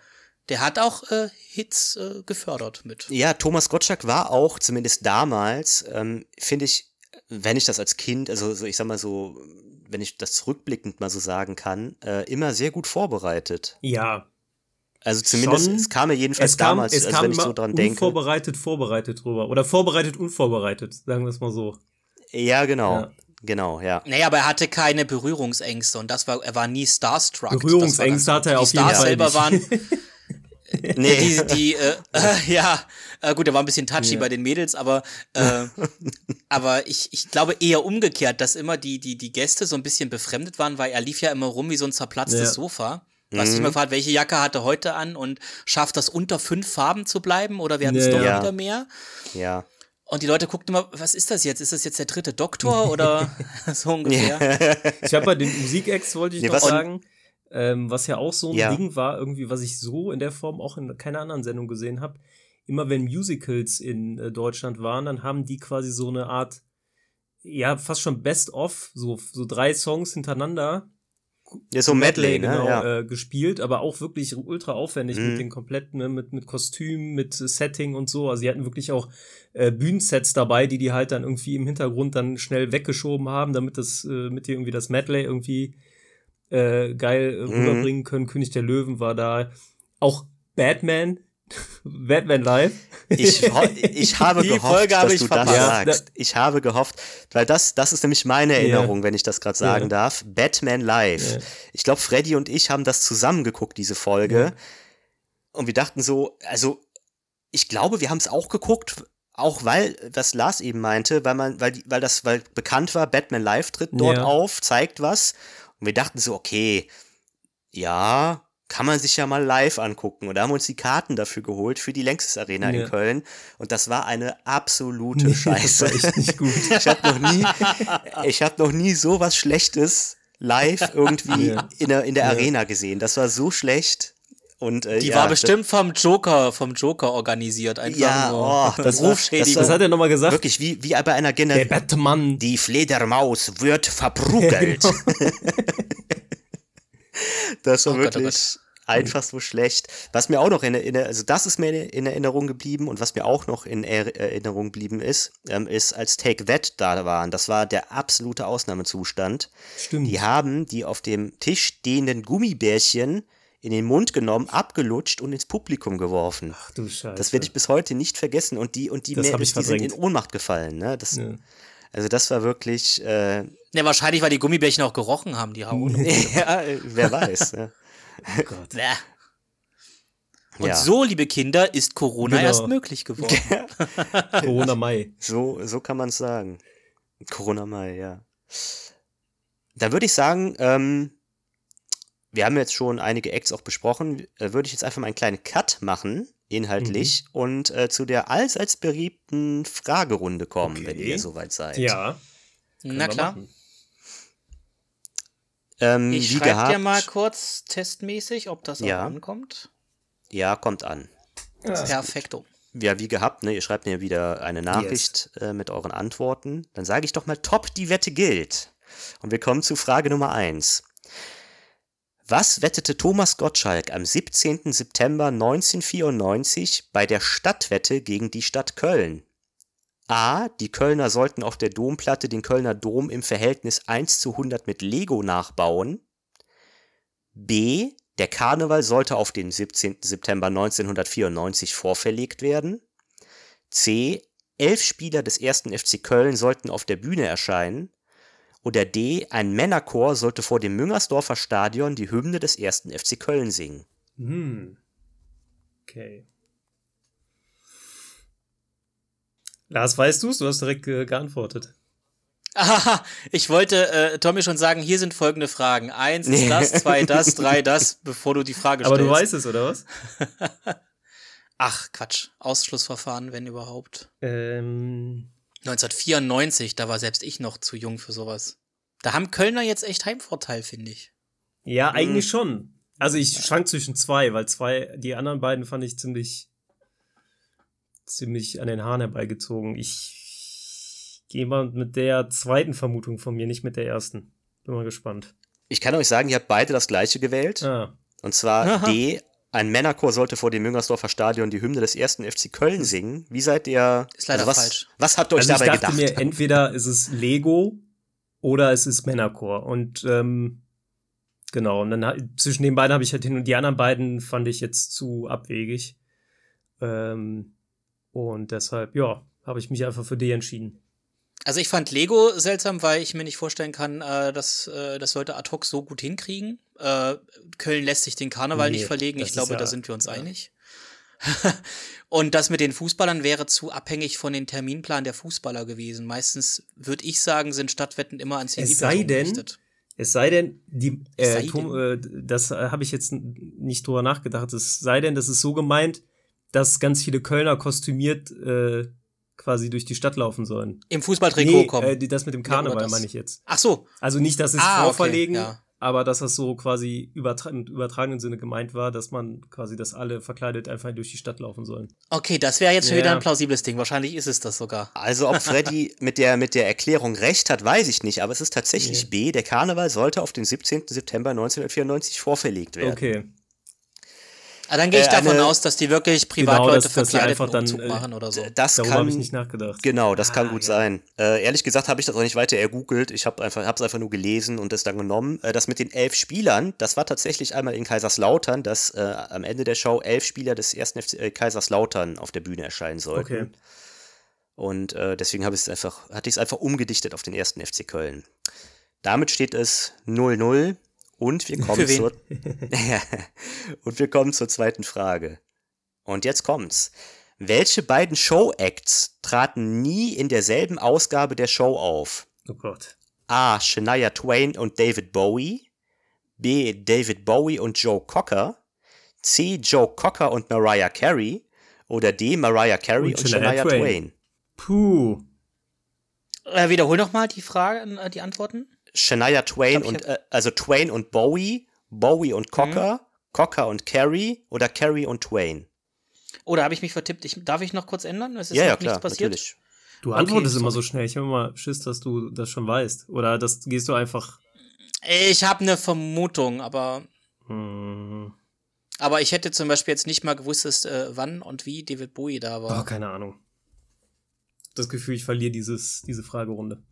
der hat auch äh, Hits äh, gefördert mit. Ja, Thomas Gottschalk war auch, zumindest damals, ähm, finde ich, wenn ich das als Kind, also so, ich sag mal so, wenn ich das zurückblickend mal so sagen kann, äh, immer sehr gut vorbereitet. Ja. Also zumindest, Schon. es kam mir jedenfalls Es kam, damals, es also kam wenn ich immer so dran denke. unvorbereitet, vorbereitet drüber. Oder vorbereitet, unvorbereitet, sagen wir es mal so. Ja, genau. Ja. Genau, ja. Naja, aber er hatte keine Berührungsängste und das war, er war nie starstruck. Berührungsängste hatte er auf die jeden Stars Fall selber nicht. waren, Nee. die, die äh, äh, ja, äh, gut, er war ein bisschen touchy Ja. bei den Mädels, aber, äh, aber ich, ich glaube eher umgekehrt, dass immer die, die, die Gäste so ein bisschen befremdet waren, weil er lief ja immer rum wie so ein zerplatztes Ja. Sofa. Was Mhm. ich mal gefragt, welche Jacke hat er heute an und schafft das unter fünf Farben zu bleiben oder werden es Ja, doch ja. wieder mehr? Ja. Und die Leute guckten immer, was ist das jetzt? Ist das jetzt der dritte Doktor oder so ungefähr? Ich habe bei den Musikex, wollte ich Nee, noch was- sagen, ähm, was ja auch so ein Ja. Ding war, irgendwie, was ich so in der Form auch in keiner anderen Sendung gesehen habe. Immer wenn Musicals in äh, Deutschland waren, dann haben die quasi so eine Art, ja, fast schon Best-of, so, so drei Songs hintereinander Ja, so Medley, ne? genau, ja. äh, gespielt, aber auch wirklich ultra aufwendig Mhm. mit den kompletten, ne, mit, mit Kostüm, mit äh, Setting und so. Also sie hatten wirklich auch äh, Bühnensets dabei, die die halt dann irgendwie im Hintergrund dann schnell weggeschoben haben, damit das, äh, mit die irgendwie das Medley irgendwie äh, geil äh, Mhm. rüberbringen können. König der Löwen war da. Auch Batman, Batman Live. Ich, ich habe Die gehofft, Folge dass du das verpasst. sagst. Ich habe gehofft, weil das, das ist nämlich meine Erinnerung, wenn ich das gerade sagen Ja. darf. Batman Live. Ja. Ich glaube, Freddy und ich haben das zusammen geguckt, diese Folge. Ja. Und wir dachten so, also ich glaube, wir haben es auch geguckt, auch weil, was Lars eben meinte, weil man, weil, weil das, weil bekannt war, Batman Live tritt dort Ja. auf, zeigt was. Und wir dachten so, okay, ja, kann man sich ja mal live angucken. Und da haben wir uns die Karten dafür geholt für die Längstes Arena Ja. in Köln. Und das war eine absolute Nee, das Scheiße. war echt nicht gut. Ich habe noch nie, ich habe noch nie so was Schlechtes live irgendwie Ja. in der, in der Ja. Arena gesehen. Das war so schlecht. Und, äh, Die ja, war bestimmt vom Joker, vom Joker organisiert. Einfach Ja, nur oh, das war- Rufschädigung. Was hat er nochmal Das, gesagt? wirklich wie, wie bei einer Der Generation. Batman. Die Fledermaus wird verprügelt. das war Oh Gott, oh wirklich einfach so schlecht. Was mir auch noch in Erinnerung, also das ist mir in Erinnerung geblieben und was mir auch noch in Er- Erinnerung geblieben ist, ähm, ist, als Take That da waren. Das war der absolute Ausnahmezustand. Stimmt. Die haben die auf dem Tisch stehenden Gummibärchen in den Mund genommen, abgelutscht und ins Publikum geworfen. Ach du Scheiße. Das werde ich bis heute nicht vergessen. Und die, und die, mehr, die sind in. Ohnmacht gefallen. Ne? Das, Ja. Also das war wirklich, äh, Ja, wahrscheinlich, weil die Gummibärchen auch gerochen haben, die Haut. ja, wer weiß. Ne? Oh Gott. Und Ja. so, liebe Kinder, ist Corona Genau. erst möglich geworden. Corona Mai. So, so kann man es sagen. Corona Mai, ja. Dann würde ich sagen, ähm, wir haben jetzt schon einige Acts auch besprochen, äh, würde ich jetzt einfach mal einen kleinen Cut machen, inhaltlich, und äh, zu der allseits beliebten Fragerunde kommen, wenn Okay. ihr soweit seid. Ja. können Na klar. Ähm, Ich wie schreibe gehabt, dir mal kurz testmäßig, ob das Ja. auch ankommt. Ja, kommt an. Perfekto. Ja, wie gehabt, ne? Ihr schreibt mir wieder eine Nachricht äh, mit euren Antworten. Dann sage ich doch mal, top, die Wette gilt. Und wir kommen zu Frage Nummer eins. Was wettete Thomas Gottschalk am 17. September 1994 bei der Stadtwette gegen die Stadt Köln? A. Die Kölner sollten auf der Domplatte den Kölner Dom im Verhältnis 1 zu 100 mit Lego nachbauen. B. Der Karneval sollte auf den 17. September 1994 vorverlegt werden. C. Elf Spieler des ersten FC Köln sollten auf der Bühne erscheinen. Oder D. Ein Männerchor sollte vor dem Müngersdorfer Stadion die Hymne des ersten FC Köln singen. Hm. Okay. Lars, weißt du es? Du hast direkt äh, geantwortet. Aha, ich wollte äh, Tommy schon sagen, hier sind folgende Fragen. Eins ist das, zwei das, drei das, bevor du die Frage Aber stellst. du weißt es, oder was? Ach, Quatsch. Ausschlussverfahren, wenn überhaupt. Ähm, 1994, da war selbst ich noch zu jung für sowas. Da haben Kölner jetzt echt Heimvorteil, finde ich. ja, Hm. eigentlich schon. Also ich schwank zwischen zwei, weil zwei, die anderen beiden fand ich ziemlich, ziemlich an den Haaren herbeigezogen. Ich gehe mal mit der zweiten Vermutung von mir, nicht mit der ersten. Bin mal gespannt. Ich kann euch sagen, ihr habt beide das gleiche gewählt. Ah, Und zwar Aha. D. ein Männerchor sollte vor dem Müngersdorfer Stadion die Hymne des ersten FC Köln singen. Wie seid ihr? Ist leider also was, falsch. Was habt ihr euch also ich dabei dachte gedacht? mir, entweder ist es Lego oder es ist Männerchor. Und ähm, genau, und dann zwischen den beiden habe ich halt hin und die anderen beiden fand ich jetzt zu abwegig. Ähm, und deshalb, ja, habe ich mich einfach für die entschieden. Also ich fand Lego seltsam, weil ich mir nicht vorstellen kann, äh, dass äh, das Leute ad hoc so gut hinkriegen. Äh, Köln lässt sich den Karneval Nee, nicht verlegen. Ich glaube, ja- da sind wir uns ja. einig. Und das mit den Fußballern wäre zu abhängig von den Terminplan der Fußballer gewesen. Meistens würde ich sagen, sind Stadtwetten immer an Es sei denn, Es sei denn, die, äh, sei Tom, äh, das äh, habe ich jetzt nicht drüber nachgedacht. Es sei denn, das ist so gemeint, dass ganz viele Kölner kostümiert äh, quasi durch die Stadt laufen sollen. Im Fußballtrikot Nee, kommen. äh, das mit dem Ja, Karneval das. meine ich jetzt. Ach so, Also nicht, dass es Ah, okay, vorverlegen, ja. Aber dass das so quasi übertra im übertragenen Sinne gemeint war, dass man quasi, dass alle verkleidet einfach durch die Stadt laufen sollen. okay, das wäre jetzt schon Ja. wieder ein plausibles Ding. Wahrscheinlich ist es das sogar. Also ob Freddy mit der, mit der Erklärung recht hat, weiß ich nicht, aber es ist tatsächlich B. Der Karneval sollte auf den 17. September 1994 vorverlegt werden. Okay. Aber dann gehe ich Äh, davon eine- aus, dass die wirklich Privatleute dass- dass verkleidet einfach einen dann, Umzug äh, machen oder so. Das Darüber habe ich kann, nicht nachgedacht. genau, das kann Ah, gut ja. sein. Äh, ehrlich gesagt habe ich das auch nicht weiter ergoogelt. Ich habe einfach, hab's einfach nur gelesen und es dann genommen. Äh, das mit den elf Spielern, das war tatsächlich einmal in Kaiserslautern, dass äh, am Ende der Show elf Spieler des ersten FC äh, Kaiserslautern auf der Bühne erscheinen sollten. Okay. Und äh, deswegen habe ich es einfach, hatte ich es einfach umgedichtet auf den ersten FC Köln. Damit steht es 0-0 und wir kommen zur und wir kommen zur zweiten Frage. Und jetzt kommt's. Welche beiden Show-Acts traten nie in derselben Ausgabe der Show auf? Oh Gott. A. Shania Twain und David Bowie. B. David Bowie und Joe Cocker. C. Joe Cocker und Mariah Carey. Oder D. Mariah Carey Und und, Shania Shania Twain. Twain. Puh. Äh, wiederhol noch mal die Frage, äh, die Antworten. Shania Twain Glaub, und äh, also Twain und Bowie, Bowie und Cocker, Cocker und Carey oder Carey und Twain. Oder habe ich mich vertippt? Ich, darf ich noch kurz ändern? Es ist ja, noch ja, klar, nichts passiert. natürlich. Du Okay, antwortest immer sorry. so schnell. Ich habe immer Schiss, dass du das schon weißt. Oder das gehst du einfach. Ich habe eine Vermutung, aber, Hm, aber ich hätte zum Beispiel jetzt nicht mal gewusst, dass, äh, wann und wie David Bowie da oh, war. keine Ahnung. Das Gefühl, ich verliere dieses, diese Fragerunde.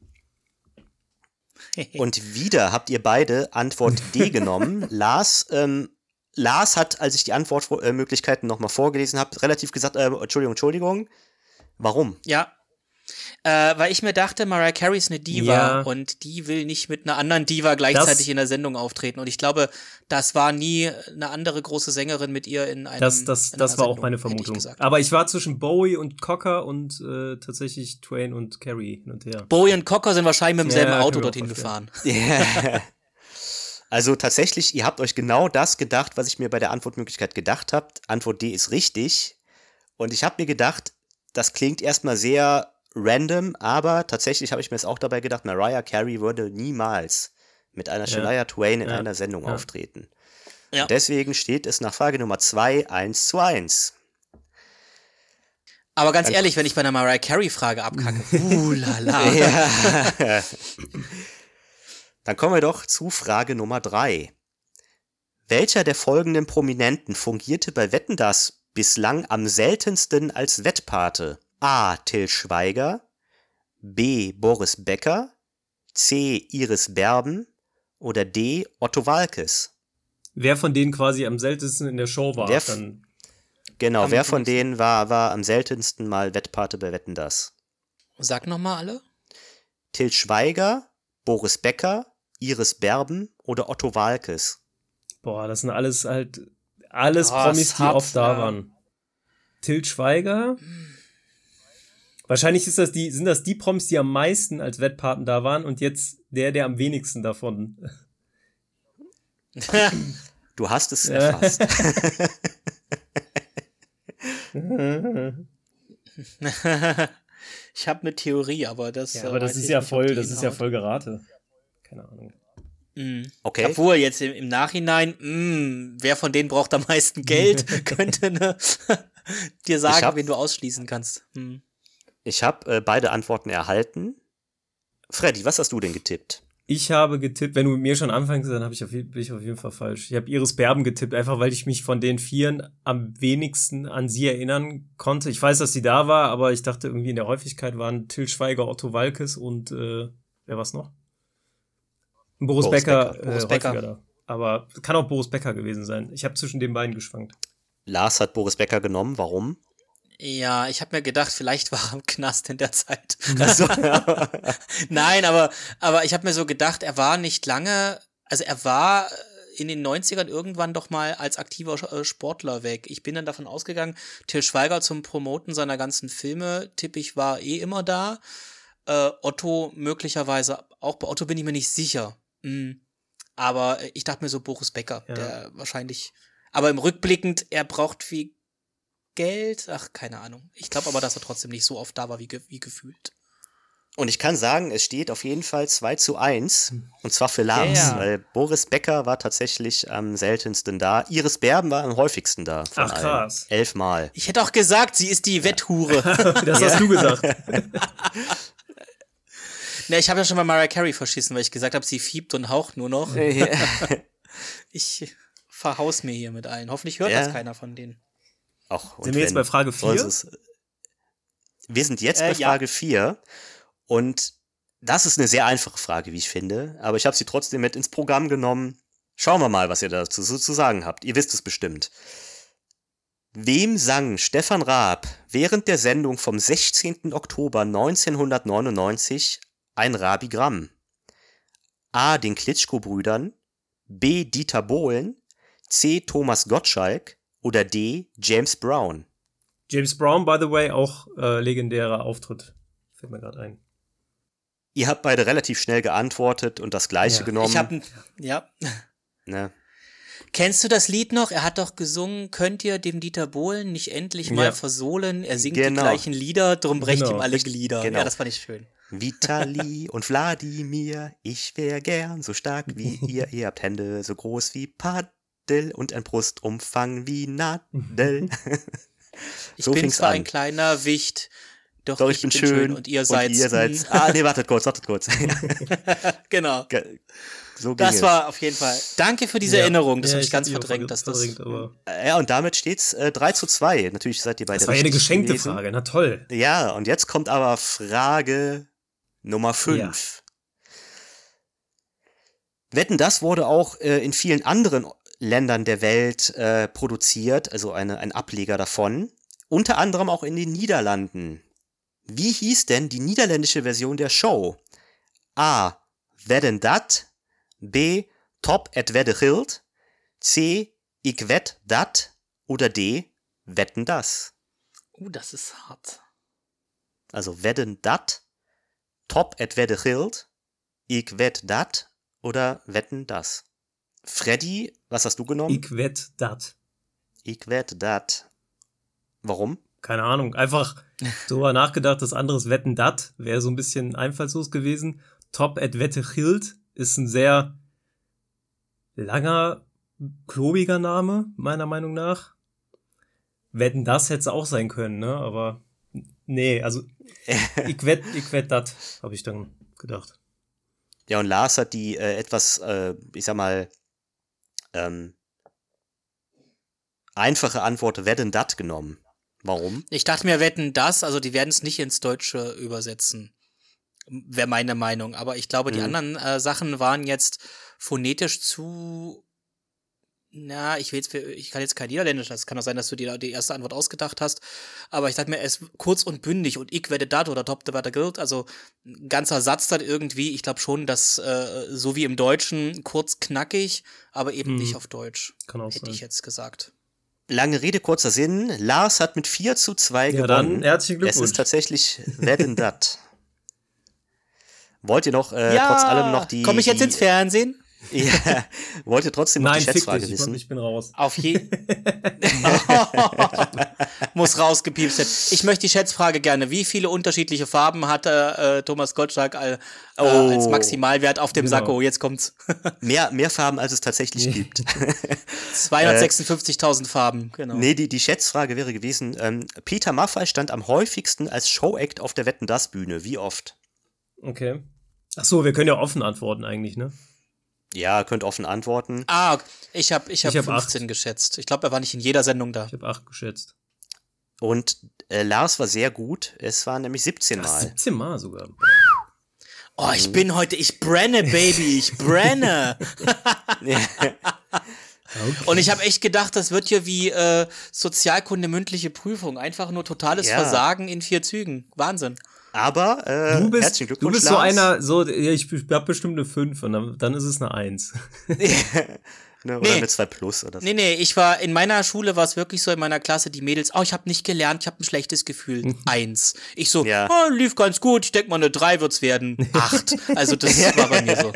Und wieder habt ihr beide Antwort D genommen. Lars, ähm, Lars hat, als ich die Antwortmöglichkeiten nochmal vorgelesen habe, relativ gesagt, äh, Entschuldigung, Entschuldigung. Warum? Ja. Äh, weil ich mir dachte, Mariah Carey ist eine Diva Ja. und die will nicht mit einer anderen Diva gleichzeitig in der Sendung auftreten. Und ich glaube, das war nie eine andere große Sängerin mit ihr in einem. Das, das, in das einer war auch Sendung, meine hätte ich Vermutung. gesagt. Aber ich war zwischen Bowie und Cocker und äh, tatsächlich Twain und Carey hin und her. Bowie und Cocker sind wahrscheinlich mit Ja, demselben kann Auto ich auch dorthin gefahren. Also tatsächlich, ihr habt euch genau das gedacht, was ich mir bei der Antwortmöglichkeit gedacht habe. Antwort D ist richtig. Und ich habe mir gedacht, das klingt erstmal sehr random, aber tatsächlich habe ich mir jetzt auch dabei gedacht, Mariah Carey würde niemals mit einer Ja. Shania Twain in Ja. einer Sendung Ja. auftreten. Deswegen steht es nach Frage Nummer 2 1 zu 1. Aber ganz ehrlich, wenn ich bei einer Mariah Carey-Frage abkacke, uh, la, la. Ja. Dann kommen wir doch zu Frage Nummer drei. Welcher der folgenden Prominenten fungierte bei Wetten das bislang am seltensten als Wettpate? A. Till Schweiger, B. Boris Becker, C. Iris Berben oder D. Otto Walkes? Wer von denen quasi am seltensten in der Show war, Wer f- dann. Genau, wer von denen war, war am seltensten mal Wettpate bei Wetten das? Sag noch mal alle. Till Schweiger, Boris Becker, Iris Berben oder Otto Walkes? Boah, das sind alles halt. Alles Ah, Promis, die oft da waren. Til Schweiger. Wahrscheinlich ist das die, sind das die Promis, die am meisten als Wettpaten da waren und jetzt der, der am wenigsten davon. Du hast es erfasst. ich habe eine Theorie, aber das. Ja, äh, aber das weiß ist ja voll, das ist ja hinhaut. voll Gerate. Keine Ahnung. Mhm. Okay. Obwohl, jetzt im, im Nachhinein, mh, wer von denen braucht am meisten Geld, könnte ne, dir sagen, hab- wen du ausschließen kannst. Hm. Ich habe äh, beide Antworten erhalten. Freddy, was hast du denn getippt? Ich habe getippt, wenn du mit mir schon anfängst, dann ich auf, bin ich auf jeden Fall falsch. Ich habe Iris Berben getippt, einfach weil ich mich von den Vieren am wenigsten an sie erinnern konnte. Ich weiß, dass sie da war, aber ich dachte irgendwie in der Häufigkeit waren Till Schweiger, Otto Walkes und äh, wer war's noch? Boris, Boris Becker, Becker. Äh, Boris Becker. häufiger da. Aber kann auch Boris Becker gewesen sein. Ich habe zwischen den beiden geschwankt. Lars hat Boris Becker genommen. Warum? Ja, ich habe mir gedacht, vielleicht war er im Knast in der Zeit. Also, Nein, aber, aber ich habe mir so gedacht, er war nicht lange, also er war in den 90ern irgendwann doch mal als aktiver äh, Sportler weg. Ich bin dann davon ausgegangen, Till Schweiger zum Promoten seiner ganzen Filme, tippe ich, war eh immer da. Äh, Otto möglicherweise, auch bei Otto bin ich mir nicht sicher. Mm. Aber ich dachte mir so Boris Becker, Ja. der wahrscheinlich, aber im Rückblickend, er braucht viel Geld. Ach, keine Ahnung. Ich glaube aber, dass er trotzdem nicht so oft da war, wie, ge wie gefühlt. und ich kann sagen, es steht auf jeden Fall 2 zu 1. Und zwar für Lars, Ja. weil Boris Becker war tatsächlich am seltensten da. Iris Berben war am häufigsten da. Von Ach, allen. krass. Elfmal. Ich hätte auch gesagt, sie ist die Wetthure. Das hast du gesagt. ne, ich habe ja schon mal Mariah Carey verschissen, weil ich gesagt habe, sie fiebt und haucht nur noch. Ich verhaus mir hier mit allen. Hoffentlich hört Ja. das keiner von denen. Auch, Sind wir jetzt bei Frage vier? sonst ist- Wir sind jetzt Äh, bei ja. Frage 4 und das ist eine sehr einfache Frage, wie ich finde, aber ich habe sie trotzdem mit ins Programm genommen. Schauen wir mal, was ihr dazu so zu sagen habt. Ihr wisst es bestimmt. Wem sang Stefan Raab während der Sendung vom 16. Oktober 1999 ein Rabigramm? A. Den Klitschko-Brüdern, B. Dieter Bohlen, C. Thomas Gottschalk oder D. James Brown? James Brown, by the way, auch äh, legendärer Auftritt. Fällt mir gerade ein. Ihr habt beide relativ schnell geantwortet und das gleiche Ja. genommen. Ich habe ja. ne? Kennst du das Lied noch? Er hat doch gesungen, könnt ihr dem Dieter Bohlen nicht endlich mal Ja. versohlen? Er singt Genau. die gleichen Lieder, drum brecht Genau. ihm alle Glieder. Genau. Ja, das fand ich schön. Vitali und Wladimir, ich wär gern so stark wie ihr. Ihr habt Hände so groß wie Paddel und ein Brustumfang wie Nadel. Ich So bin fing's zwar an. ein kleiner Wicht, doch, Doch, ich, bin, schön, und ihr seid. Und ihr seid ah, nee, wartet kurz, wartet kurz. genau. so ging Das es. war auf jeden Fall. Danke für diese Ja. Erinnerung. Das Ja, habe ich ganz verdrängt, ver- dass das. verdrängt, aber Äh, Ja, und damit steht's äh, 3 zu 2. Natürlich seid ihr beide das war ja eine geschenkte gewesen. Frage. Na toll. Ja, und jetzt kommt aber Frage Nummer 5. Wetten, das wurde auch äh, in vielen anderen Ländern der Welt äh, produziert, also eine, ein Ableger davon. Unter anderem auch in den Niederlanden. Wie hieß denn die niederländische Version der Show? A. Wedden dat? B. Top et wedde gilt? C. Ik wett dat? Oder D. Wetten das? Uh, das ist hart. Also wedden dat, top et wedde gilt, ik wett dat oder wetten das. Freddy, was hast du genommen? Ich wett dat. Ik wett dat. Warum? Keine Ahnung. Einfach drüber nachgedacht, das anderes Wetten dat wäre so ein bisschen einfallslos gewesen. Top at Wette Hild ist ein sehr langer, klobiger Name, meiner Meinung nach. Wetten das hätte es auch sein können, ne? Aber nee, also ich wett, ich wett dat, habe ich dann gedacht. Ja, und Lars hat die äh, etwas, äh, ich sag mal, ähm, einfache Antwort wedden dat genommen. Warum? Ich dachte mir, wetten das, also die werden es nicht ins Deutsche übersetzen. Wäre meine Meinung. Aber ich glaube, die Mhm. anderen äh, Sachen waren jetzt phonetisch zu. Na, ich will jetzt, ich kann jetzt kein Niederländisch, es kann auch sein, dass du dir die erste Antwort ausgedacht hast. Aber ich dachte mir, es ist kurz und bündig und ich werde dat oder top de werde gilt. Also ein ganzer Satz dann irgendwie. Ich glaube schon, dass äh, so wie im Deutschen kurz knackig, aber eben Mhm. nicht auf Deutsch. Kann auch Hätte sein. ich jetzt gesagt. Lange Rede, kurzer Sinn. Lars hat mit 4 zu 2 Ja, gewonnen. dann herzlichen Es Glückwunsch. ist tatsächlich wedden dat. Wollt ihr noch äh, trotz allem noch die. Komme ich jetzt die, ins Fernsehen? Ja, wollt ihr trotzdem noch Nein, die fick Schätzfrage dich, ich, wissen? ich bin raus. Auf je. Muss rausgepiepst werden. Ich möchte die Schätzfrage gerne. Wie viele unterschiedliche Farben hatte äh, Thomas Gottschalk äh, Oh. als Maximalwert auf dem Genau. Sakko? Jetzt kommt's. Mehr, mehr Farben, als es tatsächlich gibt. 256.000 Farben, genau. nee, die, die Schätzfrage wäre gewesen, ähm, Peter Maffay stand am häufigsten als Showact auf der Wetten das Bühne. Wie oft? Okay. Ach so, wir können ja offen antworten eigentlich, ne? Ja, könnt offen antworten. Ah, ich habe ich hab Ich hab 15 geschätzt. Ich glaube, er war nicht in jeder Sendung da. Ich habe acht geschätzt. Und äh, Lars war sehr gut. Es waren nämlich 17 Ach, Mal. 17 Mal sogar. Oh, ich bin heute, ich brenne, Baby, ich brenne. Und ich habe echt gedacht, das wird hier wie äh, Sozialkunde mündliche Prüfung. Einfach nur totales Ja. Versagen in vier Zügen. Wahnsinn. Aber äh, Du bist, herzlichen du Glückwunsch, bist so Lars. einer, so, ja, ich hab bestimmt eine 5 und dann, dann ist es eine 1. ne, oder Nee. eine 2 Plus oder so. Nee, nee, ich war, in meiner Schule war es wirklich so, in meiner Klasse, die Mädels, oh, ich habe nicht gelernt, ich habe ein schlechtes Gefühl. Eins. Ich so, Ja. oh, lief ganz gut, ich denk mal, eine drei wird's werden. Acht. Also das war bei mir so.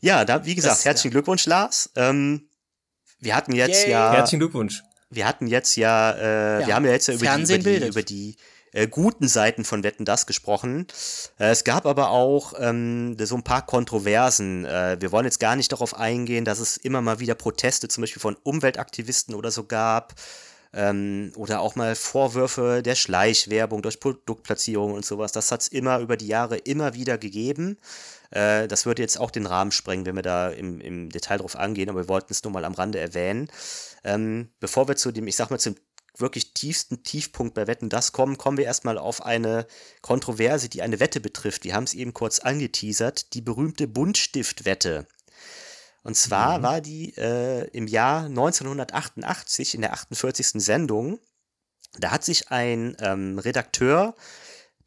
Ja, da, wie gesagt, Das- herzlichen Glückwunsch, Lars. Ähm, wir hatten jetzt Yay. ja, Herzlichen Glückwunsch. Wir hatten jetzt ja, äh, Ja, wir haben ja jetzt ja über die, Fernsehen über die, über die äh, guten Seiten von Wetten das gesprochen. Äh, es gab aber auch ähm, so ein paar Kontroversen. Äh, wir wollen jetzt gar nicht darauf eingehen, dass es immer mal wieder Proteste zum Beispiel von Umweltaktivisten oder so gab. Ähm, oder auch mal Vorwürfe der Schleichwerbung durch Produktplatzierung und sowas. Das hat es immer über die Jahre immer wieder gegeben. Äh, das würde jetzt auch den Rahmen sprengen, wenn wir da im, im Detail drauf angehen, aber wir wollten es nur mal am Rande erwähnen. Ähm, bevor wir zu dem, ich sag mal, zum wirklich tiefsten Tiefpunkt bei Wetten das kommen, kommen wir erstmal auf eine Kontroverse, die eine Wette betrifft. Wir haben es eben kurz angeteasert, die berühmte Buntstiftwette. Und zwar war die äh, im Jahr 1988 in der 48. Sendung. Da hat sich ein ähm, Redakteur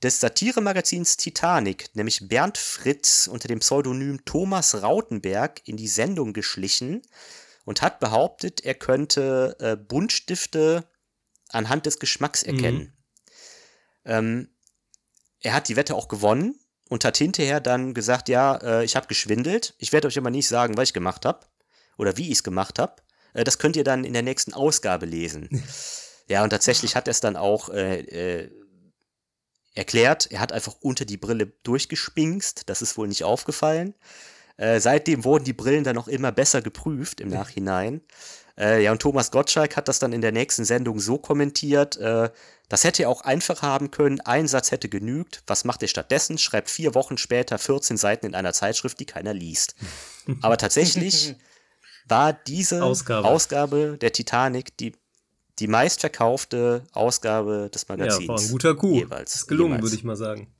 des Satiremagazins Titanic, nämlich Bernd Fritz unter dem Pseudonym Thomas Rautenberg, in die Sendung geschlichen und hat behauptet, er könnte äh, Buntstifte anhand des Geschmacks erkennen. Ähm, er hat die Wette auch gewonnen und hat hinterher dann gesagt, ja, äh, ich habe geschwindelt. Ich werde euch aber nicht sagen, was ich gemacht habe oder wie ich es gemacht habe. Äh, das könnt ihr dann in der nächsten Ausgabe lesen. ja, und tatsächlich hat er es dann auch äh, äh, erklärt. Er hat einfach unter die Brille durchgespinkst. Das ist wohl nicht aufgefallen. Äh, seitdem wurden die Brillen dann auch immer besser geprüft im Nachhinein. Äh, ja, und Thomas Gottschalk hat das dann in der nächsten Sendung so kommentiert, äh, das hätte er auch einfach haben können, ein Satz hätte genügt. Was macht er stattdessen? Schreibt vier Wochen später 14 Seiten in einer Zeitschrift, die keiner liest. Aber tatsächlich war diese Ausgabe. Ausgabe, der Titanic die, die meistverkaufte Ausgabe des Ja, Magazins. war ein guter Coup. Jeweils, Ist gelungen, würde ich mal sagen.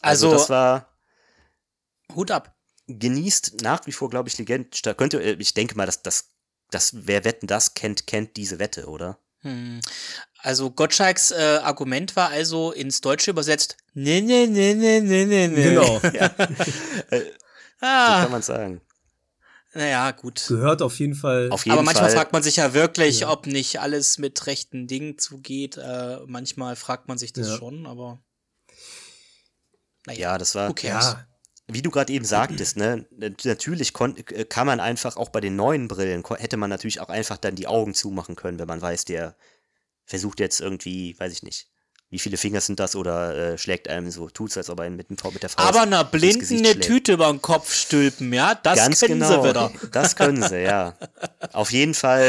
Also, Also, das war Hut ab. genießt nach wie vor, glaube ich, Legend. Da könnte, äh, ich denke mal, dass das, das, wer Wetten das kennt, kennt diese Wette, oder? Hm. Also Gottschalks äh, Argument war also ins Deutsche übersetzt, ne, ne, ne, ne, ne, ne, ne. Genau. So Ah, kann man sagen. Naja, gut. Gehört auf jeden Fall. Auf jeden Aber manchmal Fall. fragt man sich ja wirklich, Ja. ob nicht alles mit rechten Dingen zugeht. Äh, manchmal fragt man sich das Ja. schon, aber naja, ja, das war, cares? ja, wie du gerade eben sagtest, ne, natürlich kon äh, kann man einfach auch bei den neuen Brillen, hätte man natürlich auch einfach dann die Augen zumachen können, wenn man weiß, der versucht jetzt irgendwie, weiß ich nicht, wie viele Finger sind das oder äh, schlägt einem so, tut's, als ob er ihn mit, dem, mit der Faust Aber einer Blinden eine schlägt. Tüte über den Kopf stülpen, ja, das Ganz können genau. sie wieder. Das können sie, ja. Auf jeden Fall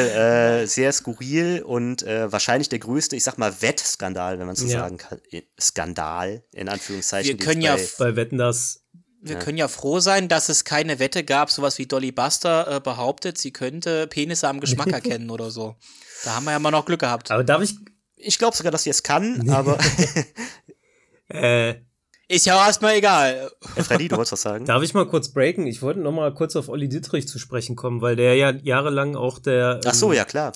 äh, sehr skurril und äh, wahrscheinlich der größte, ich sag mal, Wettskandal, wenn man so Ja. sagen kann. Äh, Skandal, in Anführungszeichen. Wir es können ja bei- bei Wetten das. Wir können ja froh sein, dass es keine Wette gab, sowas wie Dolly Buster äh, behauptet, sie könnte Penisse am Geschmack erkennen oder so. Da haben wir ja mal noch Glück gehabt. Aber darf ich. Ich glaube sogar, dass sie es kann, aber Äh, Ist ja auch erstmal egal. Herr Freddy, du wolltest was sagen? darf ich mal kurz breaken? Ich wollte noch mal kurz auf Olli Dittrich zu sprechen kommen, weil der ja jahrelang auch der, Ach so, ähm, ja klar.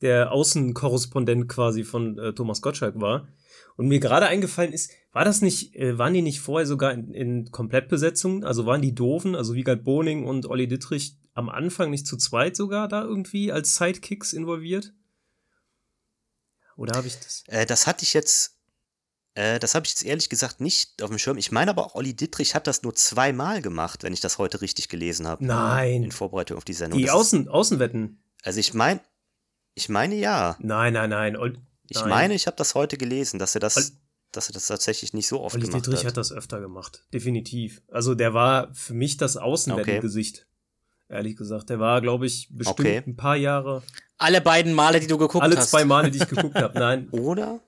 der Außenkorrespondent quasi von äh, Thomas Gottschalk war. Und mir gerade eingefallen ist, war das nicht, äh, waren die nicht vorher sogar in, in Komplettbesetzung? Also waren die Doofen, also Wiegald Boning und Olli Dittrich am Anfang nicht zu zweit sogar da irgendwie als Sidekicks involviert? Oder habe ich das? Äh, das hatte ich jetzt, äh, das habe ich jetzt ehrlich gesagt nicht auf dem Schirm. Ich meine aber auch, Olli Dittrich hat das nur zweimal gemacht, wenn ich das heute richtig gelesen habe. In Nein. Vorbereitung auf die Sendung. Die Das ist- Außen, Außenwetten? Also ich meine, ich meine ja. Nein, nein, nein. Ol Ich nein. meine, ich habe das heute gelesen, dass er das, Ol- dass er das tatsächlich nicht so oft Olli gemacht Dietrich hat. hat das öfter gemacht. Definitiv. Also der war für mich das Außenwettengesicht. Ehrlich gesagt. Der war, glaube ich, bestimmt Okay. ein paar Jahre. Alle beiden Male, die du geguckt alle hast. zwei Male, die ich geguckt habe. Nein. Oder?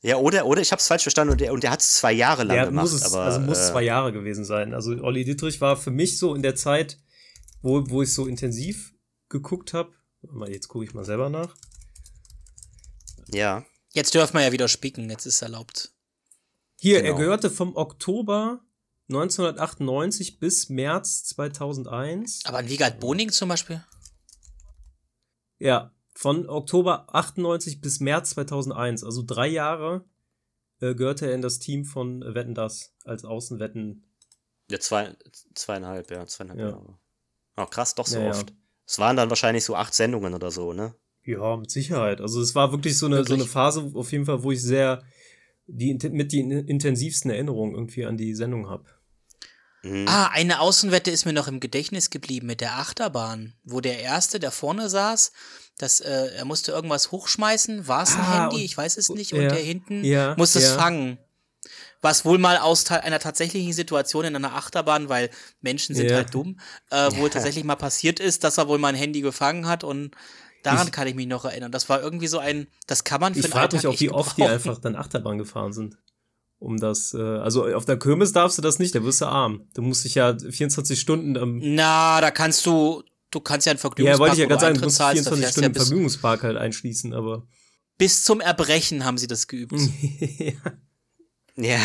Ja, oder, oder ich habe es falsch verstanden und der, und der hat es zwei Jahre lang Ja, gemacht. muss es, aber, also muss äh, zwei Jahre gewesen sein. Also Olli Dittrich war für mich so in der Zeit, wo, wo ich so intensiv geguckt habe. Jetzt gucke ich mal selber nach. Ja. Jetzt dürfen wir ja wieder spicken, jetzt ist erlaubt. Hier, Genau. er gehörte vom Oktober 1998 bis März 2001. Aber an Wiegald Boning zum Beispiel? Ja, von Oktober 98 bis März 2001, also drei Jahre, äh, gehörte er in das Team von Wetten das als Außenwetten. Ja, zwei, zweieinhalb, ja, zweieinhalb Ja. Jahre. Oh, krass, doch so Ja, ja. oft. Es waren dann wahrscheinlich so acht Sendungen oder so, ne? Ja, mit Sicherheit. Also es war wirklich so eine, so eine Wirklich? Phase auf jeden Fall, wo ich sehr die mit die intensivsten Erinnerungen irgendwie an die Sendung habe. Mhm. Ah, eine Außenwette ist mir noch im Gedächtnis geblieben mit der Achterbahn, wo der Erste, der vorne saß, das, äh, er musste irgendwas hochschmeißen, war es ein Ah, Handy, und- ich weiß es nicht, ja, und der hinten ja, musste es ja. fangen. Was wohl mal aus ta- einer tatsächlichen Situation in einer Achterbahn, weil Menschen sind Ja. halt dumm, äh, wohl tatsächlich mal passiert ist, dass er wohl mal ein Handy gefangen hat und daran Ich- kann ich mich noch erinnern. Das war irgendwie so ein, das kann man für Ich frage mich auch, wie oft die gebrauchen. einfach dann Achterbahn gefahren sind. Um das, äh, also auf der Kirmes darfst du das nicht, da wirst du arm. Du musst dich ja 24 Stunden am. Na, da kannst du, du kannst ja einen Ja, Vergnügungspark, wollte ich ja gerade sagen, du musst zahlst, da 24 fährst du Stunden ja Vergnügungspark halt einschließen, aber. bis zum Erbrechen haben sie das geübt. ja. Ja.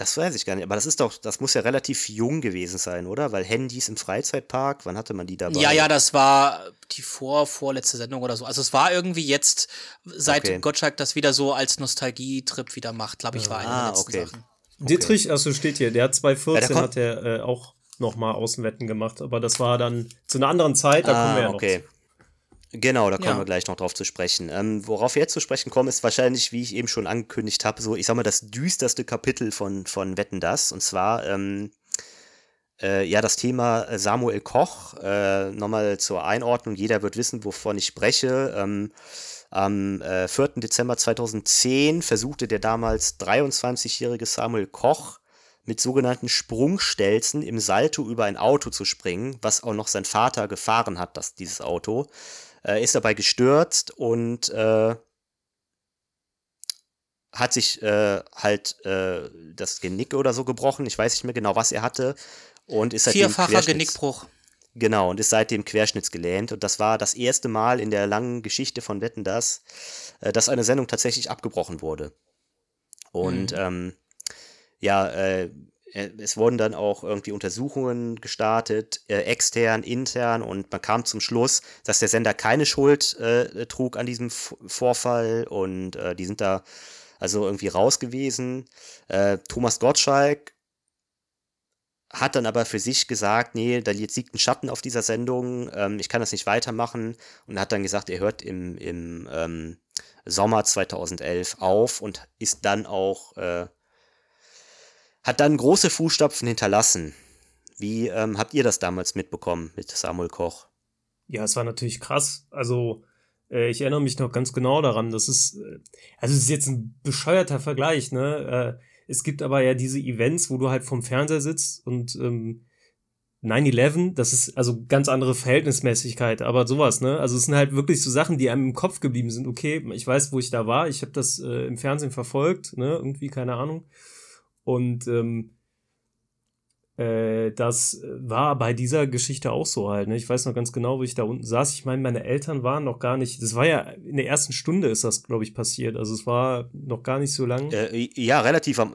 Das weiß ich gar nicht, aber das ist doch, das muss ja relativ jung gewesen sein, oder? Weil Handys im Freizeitpark, wann hatte man die dabei? Ja, ja, das war die vor, vorletzte Sendung oder so. Also es war irgendwie jetzt, seit Okay. Gottschalk das wieder so als Nostalgie-Trip wieder macht, glaube ich, war eine Ah, der letzten okay. Sachen. Dietrich, also steht hier, der hat 2014 Ja, der hat er äh, auch nochmal Außenwetten gemacht, aber das war dann zu einer anderen Zeit, da kommen wir ja Ah, noch. Genau, da kommen Ja. wir gleich noch drauf zu sprechen. Ähm, worauf wir jetzt zu sprechen kommen, ist wahrscheinlich, wie ich eben schon angekündigt habe, so, ich sag mal, das düsterste Kapitel von, von Wetten das. Und zwar, ähm, äh, ja, das Thema Samuel Koch. Äh, Nochmal zur Einordnung, jeder wird wissen, wovon ich spreche. Ähm, am äh, 4. Dezember 2010 versuchte der damals 23-jährige Samuel Koch mit sogenannten Sprungstelzen im Salto über ein Auto zu springen, was auch noch sein Vater gefahren hat, das, dieses Auto. Äh, ist dabei gestürzt und äh, hat sich äh, halt äh, das Genick oder so gebrochen. Ich weiß nicht mehr genau, was er hatte. Und ist seitdem Vierfacher Genickbruch. Genau, und ist seitdem querschnittsgelähmt. Und das war das erste Mal in der langen Geschichte von Wetten, das, äh, dass eine Sendung tatsächlich abgebrochen wurde. Und Mhm. ähm, ja, äh, es wurden dann auch irgendwie Untersuchungen gestartet, äh, extern, intern, und man kam zum Schluss, dass der Sender keine Schuld äh, trug an diesem F Vorfall und äh, die sind da also irgendwie raus gewesen. Äh, Thomas Gottschalk hat dann aber für sich gesagt, nee, da liegt ein Schatten auf dieser Sendung, ähm, ich kann das nicht weitermachen und hat dann gesagt, er hört im, im ähm, Sommer 2011 auf und ist dann auch, äh, hat dann große Fußstapfen hinterlassen. Wie ähm, habt ihr das damals mitbekommen mit Samuel Koch? Ja, es war natürlich krass. Also, äh, ich erinnere mich noch ganz genau daran. Das ist, äh, also es ist jetzt ein bescheuerter Vergleich, ne? Äh, es gibt aber ja diese Events, wo du halt vom Fernseher sitzt und ähm, 9-11, das ist also ganz andere Verhältnismäßigkeit, aber sowas, ne? Also es sind halt wirklich so Sachen, die einem im Kopf geblieben sind. Okay, ich weiß, wo ich da war, ich habe das äh, im Fernsehen verfolgt, ne? Irgendwie, keine Ahnung. Und ähm, äh, das war bei dieser Geschichte auch so halt. Ne? Ich weiß noch ganz genau, wo ich da unten saß. Ich meine, meine Eltern waren noch gar nicht. Das war ja in der ersten Stunde ist das, glaube ich, passiert. Also es war noch gar nicht so lang. Äh, ja, relativ am.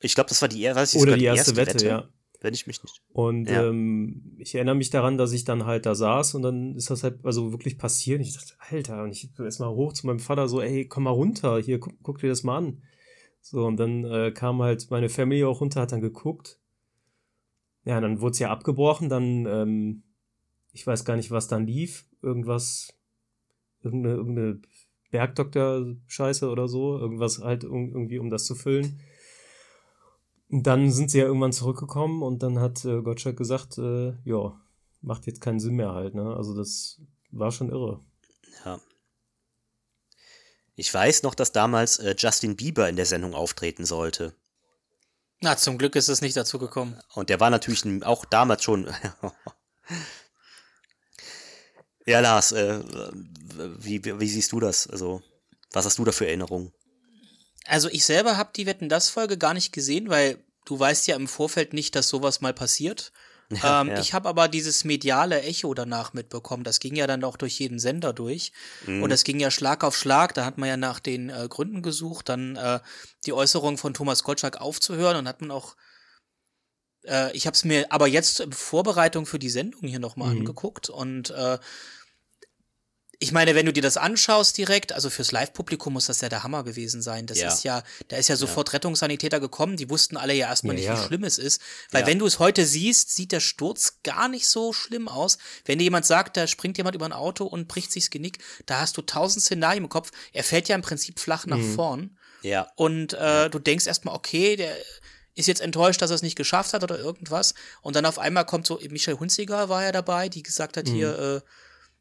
Ich glaube, das war die, was ist Oder die erste, Wette, ja. Wenn ich mich nicht. Und Ja. ähm, ich erinnere mich daran, dass ich dann halt da saß und dann ist das halt also wirklich passiert. Und ich dachte, Alter, und ich erstmal hoch zu meinem Vater so, ey, komm mal runter, hier, guck, guck dir das mal an. So, und dann äh, kam halt meine Family auch runter, hat dann geguckt. Ja, dann wurde es ja abgebrochen, dann, ähm, ich weiß gar nicht, was dann lief. Irgendwas, irgendeine, irgendeine Bergdoktor-Scheiße oder so. Irgendwas halt irgendwie, um das zu füllen. Und dann sind sie ja irgendwann zurückgekommen und dann hat äh, Gottschalk gesagt, äh, ja, macht jetzt keinen Sinn mehr halt, ne? Also das war schon irre. Ja. Ich weiß noch, dass damals äh, Justin Bieber in der Sendung auftreten sollte. Na, zum Glück ist es nicht dazu gekommen. Und der war natürlich auch damals schon. ja, Lars, äh, wie, wie, wie siehst du das? Also, Was hast du da für Erinnerungen? Also ich selber habe die Wetten das Folge gar nicht gesehen, weil du weißt ja im Vorfeld nicht, dass sowas mal passiert. Ja, ähm, ja. Ich habe aber dieses mediale Echo danach mitbekommen. Das ging ja dann auch durch jeden Sender durch. Mhm. Und das ging ja Schlag auf Schlag. Da hat man ja nach den äh, Gründen gesucht, dann äh, die Äußerung von Thomas Gottschalk aufzuhören und hat man auch. Äh, ich habe es mir aber jetzt in Vorbereitung für die Sendung hier nochmal Mhm. angeguckt und äh, ich meine, wenn du dir das anschaust direkt, also fürs Live-Publikum muss das ja der Hammer gewesen sein. Das Ja. ist ja, da ist ja sofort Rettungssanitäter gekommen, die wussten alle ja erstmal Ja, nicht, ja. wie schlimm es ist. Weil Ja. wenn du es heute siehst, sieht der Sturz gar nicht so schlimm aus. Wenn dir jemand sagt, da springt jemand über ein Auto und bricht sich das Genick, da hast du tausend Szenarien im Kopf. Er fällt ja im Prinzip flach nach Mhm. vorn. Ja. Und äh, du denkst erstmal, okay, der ist jetzt enttäuscht, dass er es nicht geschafft hat oder irgendwas. Und dann auf einmal kommt so, Michel Hunziger war ja dabei, die gesagt hat, hier, äh,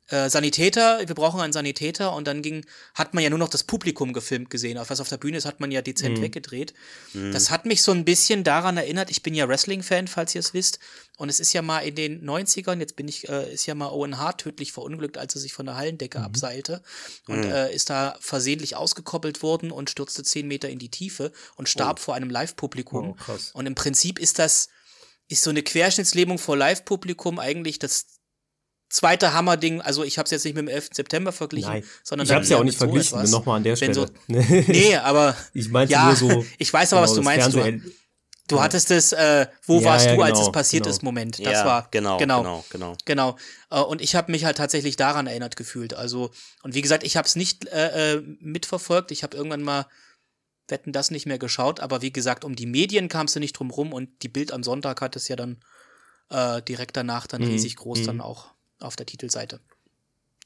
äh, Sanitäter, wir brauchen einen Sanitäter. Und dann ging, hat man ja nur noch das Publikum gefilmt gesehen. Auf was auf der Bühne ist, hat man ja dezent weggedreht. Das hat mich so ein bisschen daran erinnert, ich bin ja Wrestling-Fan, falls ihr es wisst. Und es ist ja mal in den 90ern, jetzt bin ich, äh, ist ja mal Owen Hart tödlich verunglückt, als er sich von der Hallendecke abseilte. Und äh, ist da versehentlich ausgekoppelt worden und stürzte zehn Meter in die Tiefe und starb vor einem Live-Publikum. Oh. Und im Prinzip ist das, ist so eine Querschnittslähmung vor Live-Publikum eigentlich das zweite Hammerding. Also ich habe es jetzt nicht mit dem 11. September verglichen, Nein, sondern ich habe es ja auch nicht so verglichen, etwas. nochmal an der Stelle. so- Nee, aber ich meinte ja, nur so. ich weiß aber, was genau, du das meinst. Du, Fernseh- du hattest es, äh, wo Ja, warst ja, du, als genau, es passiert genau. ist, Moment. Das ja, war genau, genau, genau, genau. Genau. Äh, Und ich habe mich halt tatsächlich daran erinnert gefühlt. Also, und wie gesagt, ich habe es nicht äh, äh, mitverfolgt. Ich habe irgendwann mal Wetten das nicht mehr geschaut, aber wie gesagt, um die Medien kamst du nicht drum rum und die Bild am Sonntag hat es ja dann äh, direkt danach dann Mhm, riesig groß mhm. dann auch auf der Titelseite.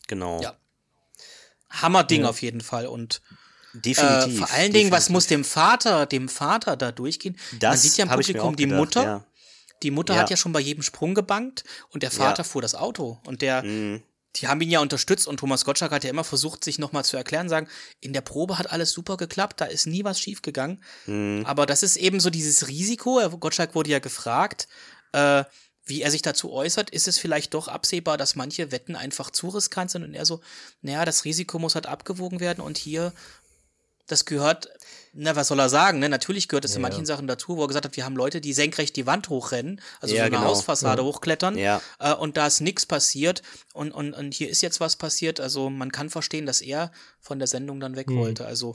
Genau. Ja. Hammerding Ja. auf jeden Fall und äh, Definitiv. vor allen Dingen, was definitiv. muss dem Vater, dem Vater da durchgehen? Man Das sieht ja im Publikum die gedacht, Mutter, Ja. die Mutter Ja. hat ja schon bei jedem Sprung gebankt und der Vater fuhr das Auto und der Mhm. die haben ihn ja unterstützt und Thomas Gottschalk hat ja immer versucht, sich nochmal zu erklären, sagen, in der Probe hat alles super geklappt, da ist nie was schiefgegangen. Mhm. Aber das ist eben so dieses Risiko. Gottschalk wurde ja gefragt, äh, wie er sich dazu äußert. Ist es vielleicht doch absehbar, dass manche Wetten einfach zu riskant sind? Und er so, naja, das Risiko muss halt abgewogen werden und hier, das gehört, na, was soll er sagen? Ne? Natürlich gehört es in Ja, manchen ja. Sachen dazu, wo er gesagt hat, wir haben Leute, die senkrecht die Wand hochrennen, also Ja, so eine genau. Hausfassade Ja. hochklettern Ja. äh, und da ist nichts passiert und, und, und hier ist jetzt was passiert. Also man kann verstehen, dass er von der Sendung dann weg Mhm. wollte. Also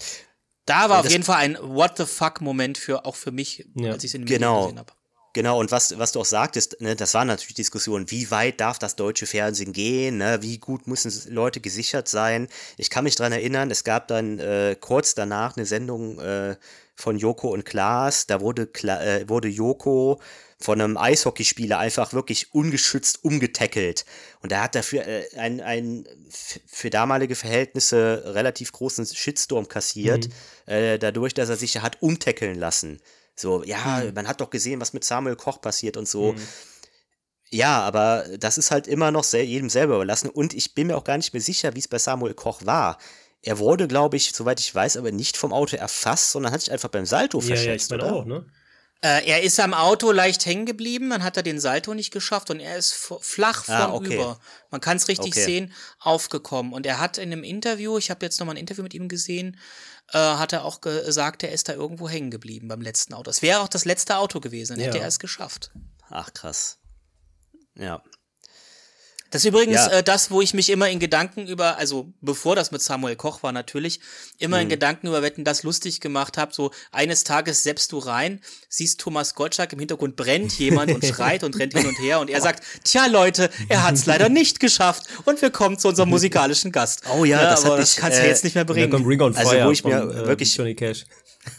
da war auf jeden Fall ein What the fuck Moment für auch für mich, als ich es in den Medien Genau. gesehen habe. Genau, und was, was du auch sagtest, ne, das waren natürlich Diskussionen, wie weit darf das deutsche Fernsehen gehen, ne, wie gut müssen Leute gesichert sein. Ich kann mich dran erinnern, es gab dann äh, kurz danach eine Sendung äh, von Joko und Klaas, da wurde, Kla äh, wurde Joko von einem Eishockeyspieler einfach wirklich ungeschützt umgetackelt. Und er hat dafür äh, einen, einen für damalige Verhältnisse relativ großen Shitstorm kassiert, äh, dadurch, dass er sich hat umtackeln lassen. So, ja, man hat doch gesehen, was mit Samuel Koch passiert und so. Ja, aber das ist halt immer noch sel jedem selber überlassen. Und ich bin mir auch gar nicht mehr sicher, wie es bei Samuel Koch war. Er wurde, glaube ich, soweit ich weiß, aber nicht vom Auto erfasst, sondern hat sich einfach beim Salto Ja, ja, ich verschätzt, meine oder? auch, ne? Äh, er ist am Auto leicht hängen geblieben, dann hat er den Salto nicht geschafft und er ist flach Ah, vornüber. okay. Man kann es richtig Okay. sehen, aufgekommen. Und er hat in einem Interview, ich habe jetzt noch mal ein Interview mit ihm gesehen, äh, hat er auch gesagt, er ist da irgendwo hängen geblieben beim letzten Auto. Es wäre auch das letzte Auto gewesen, dann hätte Ja. er es geschafft. Ach, krass. Ja. Das ist übrigens Ja. äh, das, wo ich mich immer in Gedanken über, also bevor das mit Samuel Koch war natürlich, immer Mhm. in Gedanken über Wetten das lustig gemacht habe. So eines Tages selbst du rein, siehst Thomas Gottschalk im Hintergrund brennt jemand und schreit und rennt hin und her und er sagt, tja Leute, er hat es leider nicht geschafft und wir kommen zu unserem musikalischen Gast. Oh ja, das aber hatte das ich, kannst du äh, jetzt nicht mehr Und dann kommt bringen. Ring on Also, wo ich mir von, äh, wirklich- Johnny Cash.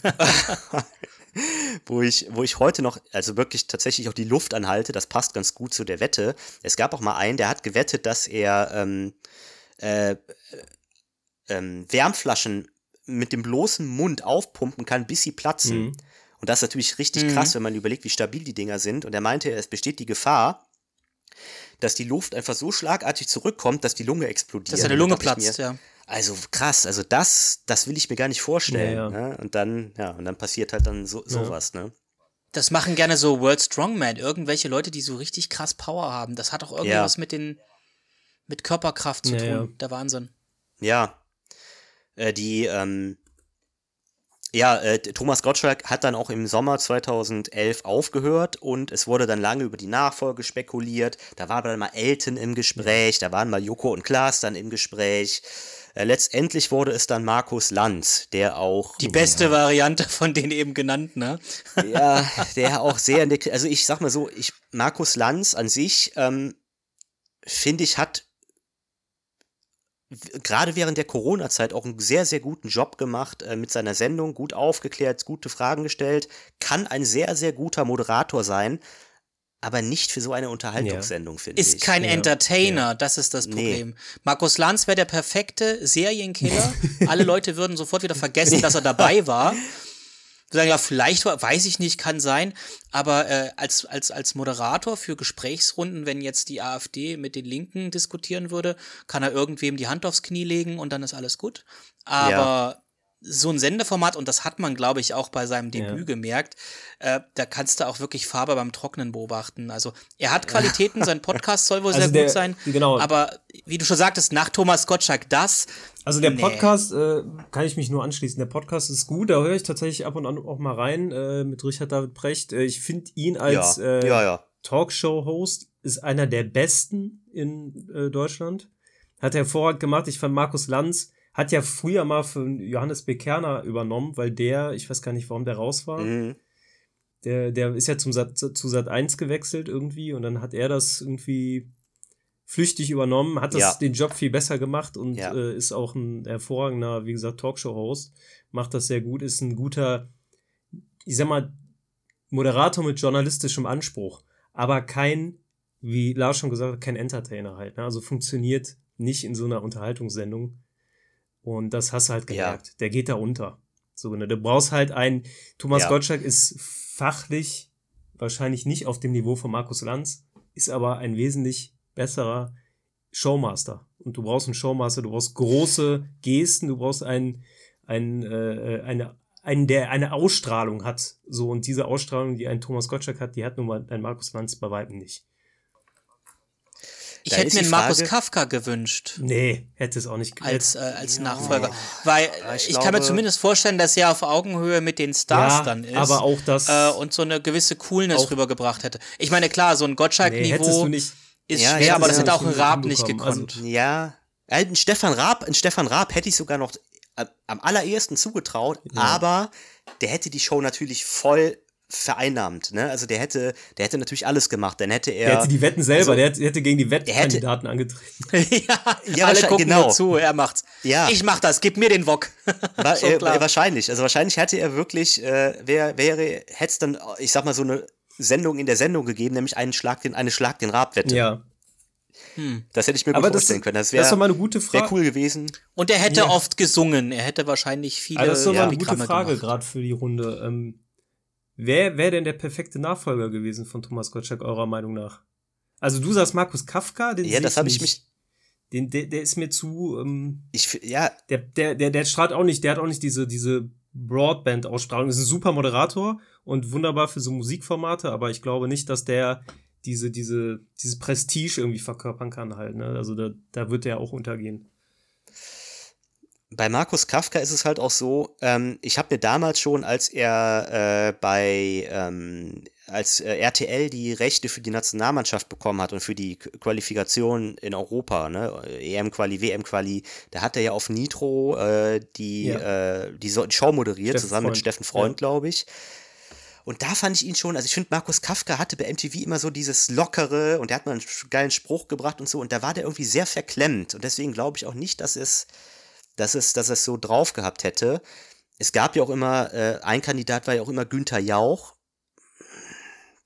wo ich, wo ich heute noch, also wirklich tatsächlich auch die Luft anhalte, das passt ganz gut zu der Wette. Es gab auch mal einen, der hat gewettet, dass er ähm, äh, ähm, Wärmflaschen mit dem bloßen Mund aufpumpen kann, bis sie platzen. Mhm. Und das ist natürlich richtig Mhm. krass, wenn man überlegt, wie stabil die Dinger sind. Und er meinte, es besteht die Gefahr, dass die Luft einfach so schlagartig zurückkommt, dass die Lunge explodiert. Dass da Lunge platzt, mir, ja. Also krass, also das, das will ich mir gar nicht vorstellen. Ja, ja. Ne? Und dann, ja, und dann passiert halt dann so, sowas, ne? Das machen gerne so World Strongman, irgendwelche Leute, die so richtig krass Power haben. Das hat auch Ja. irgendwas mit den mit Körperkraft zu Ja, tun. ja. Der Wahnsinn. Ja. Äh, die, ähm, ja, äh, Thomas Gottschalk hat dann auch im Sommer 2011 aufgehört und es wurde dann lange über die Nachfolge spekuliert. Da war dann mal Elton im Gespräch, da waren mal Joko und Klaas dann im Gespräch. Äh, letztendlich wurde es dann Markus Lanz, der auch. Die beste ja, Variante von den eben genannten, ne? ja, der auch sehr, also ich sag mal so, ich, Markus Lanz an sich, ähm, finde ich, hat gerade während der Corona-Zeit auch einen sehr, sehr guten Job gemacht äh, mit seiner Sendung, gut aufgeklärt, gute Fragen gestellt, kann ein sehr, sehr guter Moderator sein, aber nicht für so eine Unterhaltungssendung, ja. finde ich. Ist kein ja. Entertainer, ja. das ist das Problem. Nee. Markus Lanz wäre der perfekte Serienkiller. Alle Leute würden sofort wieder vergessen, dass er dabei war. sagen, ja, vielleicht, weiß ich nicht, kann sein, aber äh, als, als, als Moderator für Gesprächsrunden, wenn jetzt die AfD mit den Linken diskutieren würde, kann er irgendwem die Hand aufs Knie legen und dann ist alles gut. Aber ja so ein Sendeformat, und das hat man, glaube ich, auch bei seinem Debüt ja. gemerkt, äh, da kannst du auch wirklich Farbe beim Trocknen beobachten. Also er hat Qualitäten, sein Podcast soll wohl also sehr der, gut sein. Genau. Aber wie du schon sagtest, nach Thomas Gottschalk das. Also der nee. Podcast, äh, kann ich mich nur anschließen, der Podcast ist gut, da höre ich tatsächlich ab und an auch mal rein äh, mit Richard David Brecht. Äh, ich finde ihn als ja. Äh, ja, ja. Talkshow-Host ist einer der besten in äh, Deutschland. Hat er hervorragend gemacht. Ich fand Markus Lanz hat ja früher mal für Johannes Bekerner übernommen, weil der, ich weiß gar nicht, warum der raus war. Mhm. Der, der ist ja zum Sat, zu Sat 1 gewechselt irgendwie und dann hat er das irgendwie flüchtig übernommen, hat das ja. den Job viel besser gemacht und ja. äh, ist auch ein hervorragender, wie gesagt, Talkshow-Host, macht das sehr gut, ist ein guter, ich sag mal, Moderator mit journalistischem Anspruch, aber kein, wie Lars schon gesagt hat, kein Entertainer halt. Ne? Also funktioniert nicht in so einer Unterhaltungssendung. Und das hast du halt gemerkt. Ja. Der geht da unter. So, ne? Du brauchst halt einen, Thomas ja. Gottschalk ist fachlich wahrscheinlich nicht auf dem Niveau von Markus Lanz, ist aber ein wesentlich besserer Showmaster. Und du brauchst einen Showmaster, du brauchst große Gesten, du brauchst einen, einen, äh, eine, einen, der eine Ausstrahlung hat. So, und diese Ausstrahlung, die ein Thomas Gottschalk hat, die hat nun mal ein Markus Lanz bei weitem nicht. Ich da hätte mir einen Markus Kafka gewünscht. Nee, hätte es auch nicht Als, äh, als ja. Nachfolger. Weil ich, ich glaube, kann mir zumindest vorstellen, dass er auf Augenhöhe mit den Stars ja, dann ist. Aber auch das. Äh, und so eine gewisse Coolness rübergebracht hätte. Ich meine, klar, so ein Gottschalk-Niveau nee, ist ja, schwer, aber das hätte auch ein Raab nicht gekonnt. Also, ja. Ein Stefan Raab, ein Stefan Raab hätte ich sogar noch am allerersten zugetraut, aber der hätte die Show natürlich voll vereinnahmt, ne? Also der hätte, der hätte natürlich alles gemacht. Dann hätte er. Der hätte die Wetten selber, also, der, hätte, der hätte gegen die Wettkandidaten angetreten. ja, ja, alle gucken genau. zu, er macht's. Ja. Ich mach das, gib mir den Wok. War, äh, wahrscheinlich. Also wahrscheinlich hätte er wirklich, äh, wär, wäre, hätte es dann, ich sag mal, so eine Sendung in der Sendung gegeben, nämlich einen Schlag den, eine Schlag den Rab-Wette. Ja. Hm. Das hätte ich mir gut Aber vorstellen das, können. Das wäre mal eine gute Frage. Wär cool gewesen. Und er hätte ja. oft gesungen. Er hätte wahrscheinlich viele. Also das ist doch mal eine gute Frage gerade für die Runde. Ähm, Wer wäre denn der perfekte Nachfolger gewesen von Thomas Gottschalk, eurer Meinung nach? Also du sagst Markus Kafka, den Ja, das habe ich mich. Den, der, der ist mir zu. Ähm, ich, ja. Der, der, der, der strahlt auch nicht, der hat auch nicht diese, diese Broadband-Ausstrahlung. Ist ein super Moderator und wunderbar für so Musikformate, aber ich glaube nicht, dass der diese, diese, dieses Prestige irgendwie verkörpern kann halt. Ne? Also da, da wird der auch untergehen bei Markus Kafka ist es halt auch so, ähm, ich habe mir damals schon, als er äh, bei ähm, als äh, RTL die Rechte für die Nationalmannschaft bekommen hat und für die Qualifikation in Europa, ne, EM-Quali, WM-Quali, da hat er ja auf Nitro äh, die, ja. äh, die, Show moderiert, Steffen zusammen Freund. mit Steffen Freund, ja. glaube ich. Und da fand ich ihn schon, also ich finde, Markus Kafka hatte bei MTV immer so dieses Lockere und der hat mal einen geilen Spruch gebracht und so und da war der irgendwie sehr verklemmt und deswegen glaube ich auch nicht, dass es dass es, dass es so drauf gehabt hätte. Es gab ja auch immer, äh, ein Kandidat war ja auch immer Günther Jauch.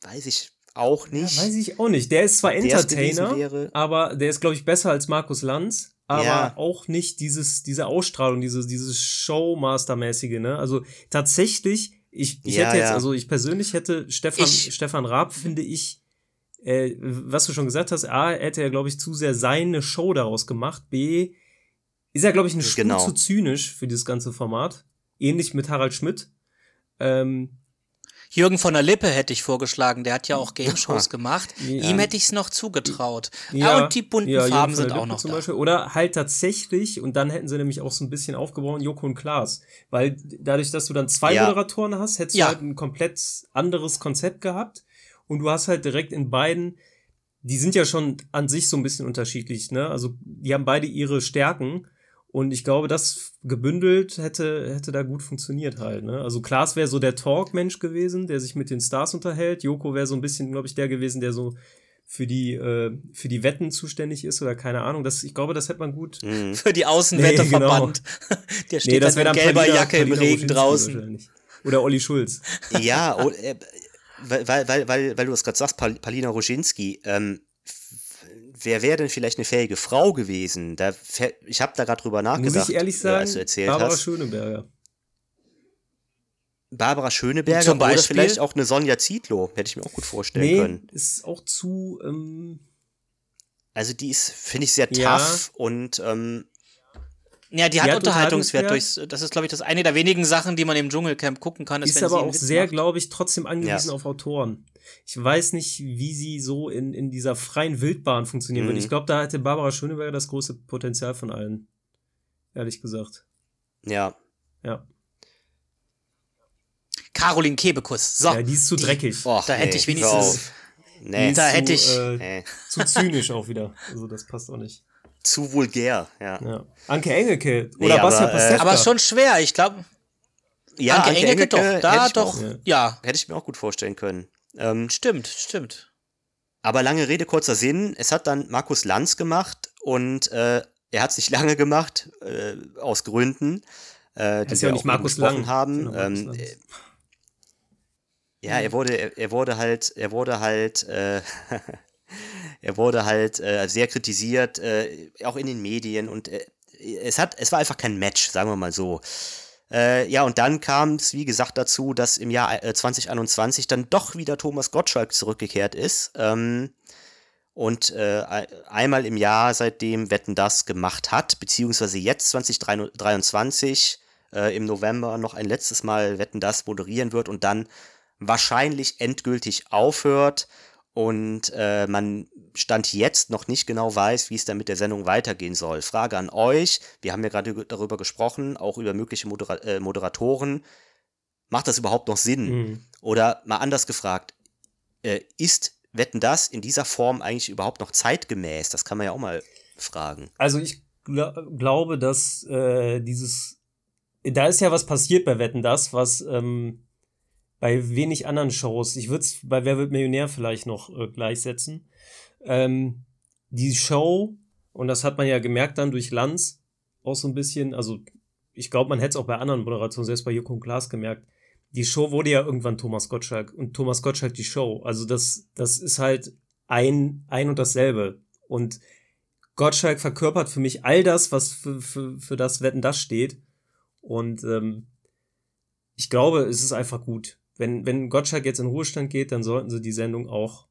Weiß ich auch nicht. Ja, weiß ich auch nicht. Der ist zwar Entertainer, aber der ist, glaube ich, besser als Markus Lanz, aber ja. auch nicht dieses, diese Ausstrahlung, dieses, dieses Showmaster-mäßige, ne? Also tatsächlich, ich, ich ja, hätte jetzt, also ich persönlich hätte Stefan, ich, Stefan Raab, finde ich, äh, was du schon gesagt hast, A, hätte er, glaube ich, zu sehr seine Show daraus gemacht, B, ist ja, glaube ich, eine Spur genau. zu zynisch für dieses ganze Format. Ähnlich mit Harald Schmidt. Ähm, Jürgen von der Lippe hätte ich vorgeschlagen, der hat ja auch Game-Shows gemacht. Ja. Ihm hätte ich es noch zugetraut. Ja, Ja, und die bunten ja, Farben sind auch noch zum da. Beispiel. Oder halt tatsächlich, und dann hätten sie nämlich auch so ein bisschen aufgebrochen, Joko und Klaas. Weil dadurch, dass du dann zwei Ja. Moderatoren hast, hättest Ja. du halt ein komplett anderes Konzept gehabt. Und du hast halt direkt in beiden, die sind ja schon an sich so ein bisschen unterschiedlich, ne? Also die haben beide ihre Stärken. Und ich glaube, das gebündelt hätte, hätte da gut funktioniert halt, ne? Also Klaas wäre so der Talk-Mensch gewesen, der sich mit den Stars unterhält. Joko wäre so ein bisschen, glaube ich, der gewesen, der so für die, äh, für die Wetten zuständig ist oder keine Ahnung. Das, ich glaube, das hätte man gut. Mhm. Für die Außenwetterverband. Nee, Der steht dann wär in gelber Palina- Jacke im Palina Regen Roginski draußen. Oder Olli Schulz. Ja, äh, weil, weil, weil, weil, weil du es gerade sagst, Pal Palina Roginski, ähm, wer wäre denn vielleicht eine fähige Frau gewesen? Da, ich habe da gerade drüber Muss nachgedacht, ich ehrlich äh, sagen, als du erzählt Barbara hast. Schöneberger. Barbara Schöneberger Zum oder Beispiel? vielleicht auch eine Sonja Zietlow, hätte ich mir auch gut vorstellen Nee, können. ist auch zu, ähm, Also die ist, finde ich, sehr Ja. tough und ähm, Ja, die hat, hat Unterhaltungswert. Durchs, das ist, glaube ich, das eine der wenigen Sachen, die man im Dschungelcamp gucken kann. ist wenn aber auch sehr, glaube ich, trotzdem angewiesen Ja. auf Autoren. Ich weiß nicht, wie sie so in, in dieser freien Wildbahn funktionieren würde. Mhm. Ich glaube, da hätte Barbara Schöneberger das große Potenzial von allen. Ehrlich gesagt. ja. Ja. Caroline Kebekus. So. ja, die ist zu dreckig. Och, Da hätte nee, ich hör wenigstens-. Nee, Da zu, hätte ich- Äh, nee. zu zynisch auch wieder. Also, das passt auch nicht. Zu vulgär, ja. Ja. Anke Engelke Nee, oder aber, Bastian äh, Pastewka. aber schon schwer. Ich glaube, Ja, Anke Engelke doch. hätte Da doch. Auch, Ja. Hätte ich mir auch gut vorstellen können. Ähm, stimmt, stimmt. Aber lange Rede, kurzer Sinn. Es hat dann Markus Lanz gemacht und äh, er hat es nicht lange gemacht, äh, aus Gründen, äh, die ist ja wir nicht auch eben Markus Lang, haben. Markus Ähm, Lanz. äh, ja, er wurde, er, er wurde halt, er wurde halt, äh, er wurde halt äh, sehr kritisiert, äh, auch in den Medien und äh, es hat, es war einfach kein Match, sagen wir mal so. Äh, ja, und dann kam es, wie gesagt, dazu, dass im Jahr äh, 2021 dann doch wieder Thomas Gottschalk zurückgekehrt ist. Ähm, und äh, ei- einmal im Jahr seitdem Wetten das gemacht hat, beziehungsweise jetzt 2023 äh, im November noch ein letztes Mal Wetten das moderieren wird und dann wahrscheinlich endgültig aufhört und äh, man Stand jetzt noch nicht genau weiß, wie es dann mit der Sendung weitergehen soll. Frage an euch, wir haben ja gerade über- darüber gesprochen, auch über mögliche Modera äh, Moderatoren. Macht das überhaupt noch Sinn? Mhm. Oder mal anders gefragt, äh, ist Wetten das in dieser Form eigentlich überhaupt noch zeitgemäß? Das kann man ja auch mal fragen. Also ich gla glaube, dass äh, dieses, da ist ja was passiert bei Wetten das, was ähm, bei wenig anderen Shows, ich würde es bei Wer wird Millionär vielleicht noch äh, gleichsetzen. Ähm, die Show, und das hat man ja gemerkt dann durch Lanz, auch so ein bisschen, also ich glaube, man hätte es auch bei anderen Moderationen, selbst bei Joko und Klaas gemerkt, die Show wurde ja irgendwann Thomas Gottschalk und Thomas Gottschalk die Show. Also das, das ist halt ein, ein und dasselbe. Und Gottschalk verkörpert für mich all das, was für, für, für das Wetten das steht. Und ähm, ich glaube, es ist einfach gut. Wenn, wenn Gottschalk jetzt in Ruhestand geht, dann sollten sie die Sendung auch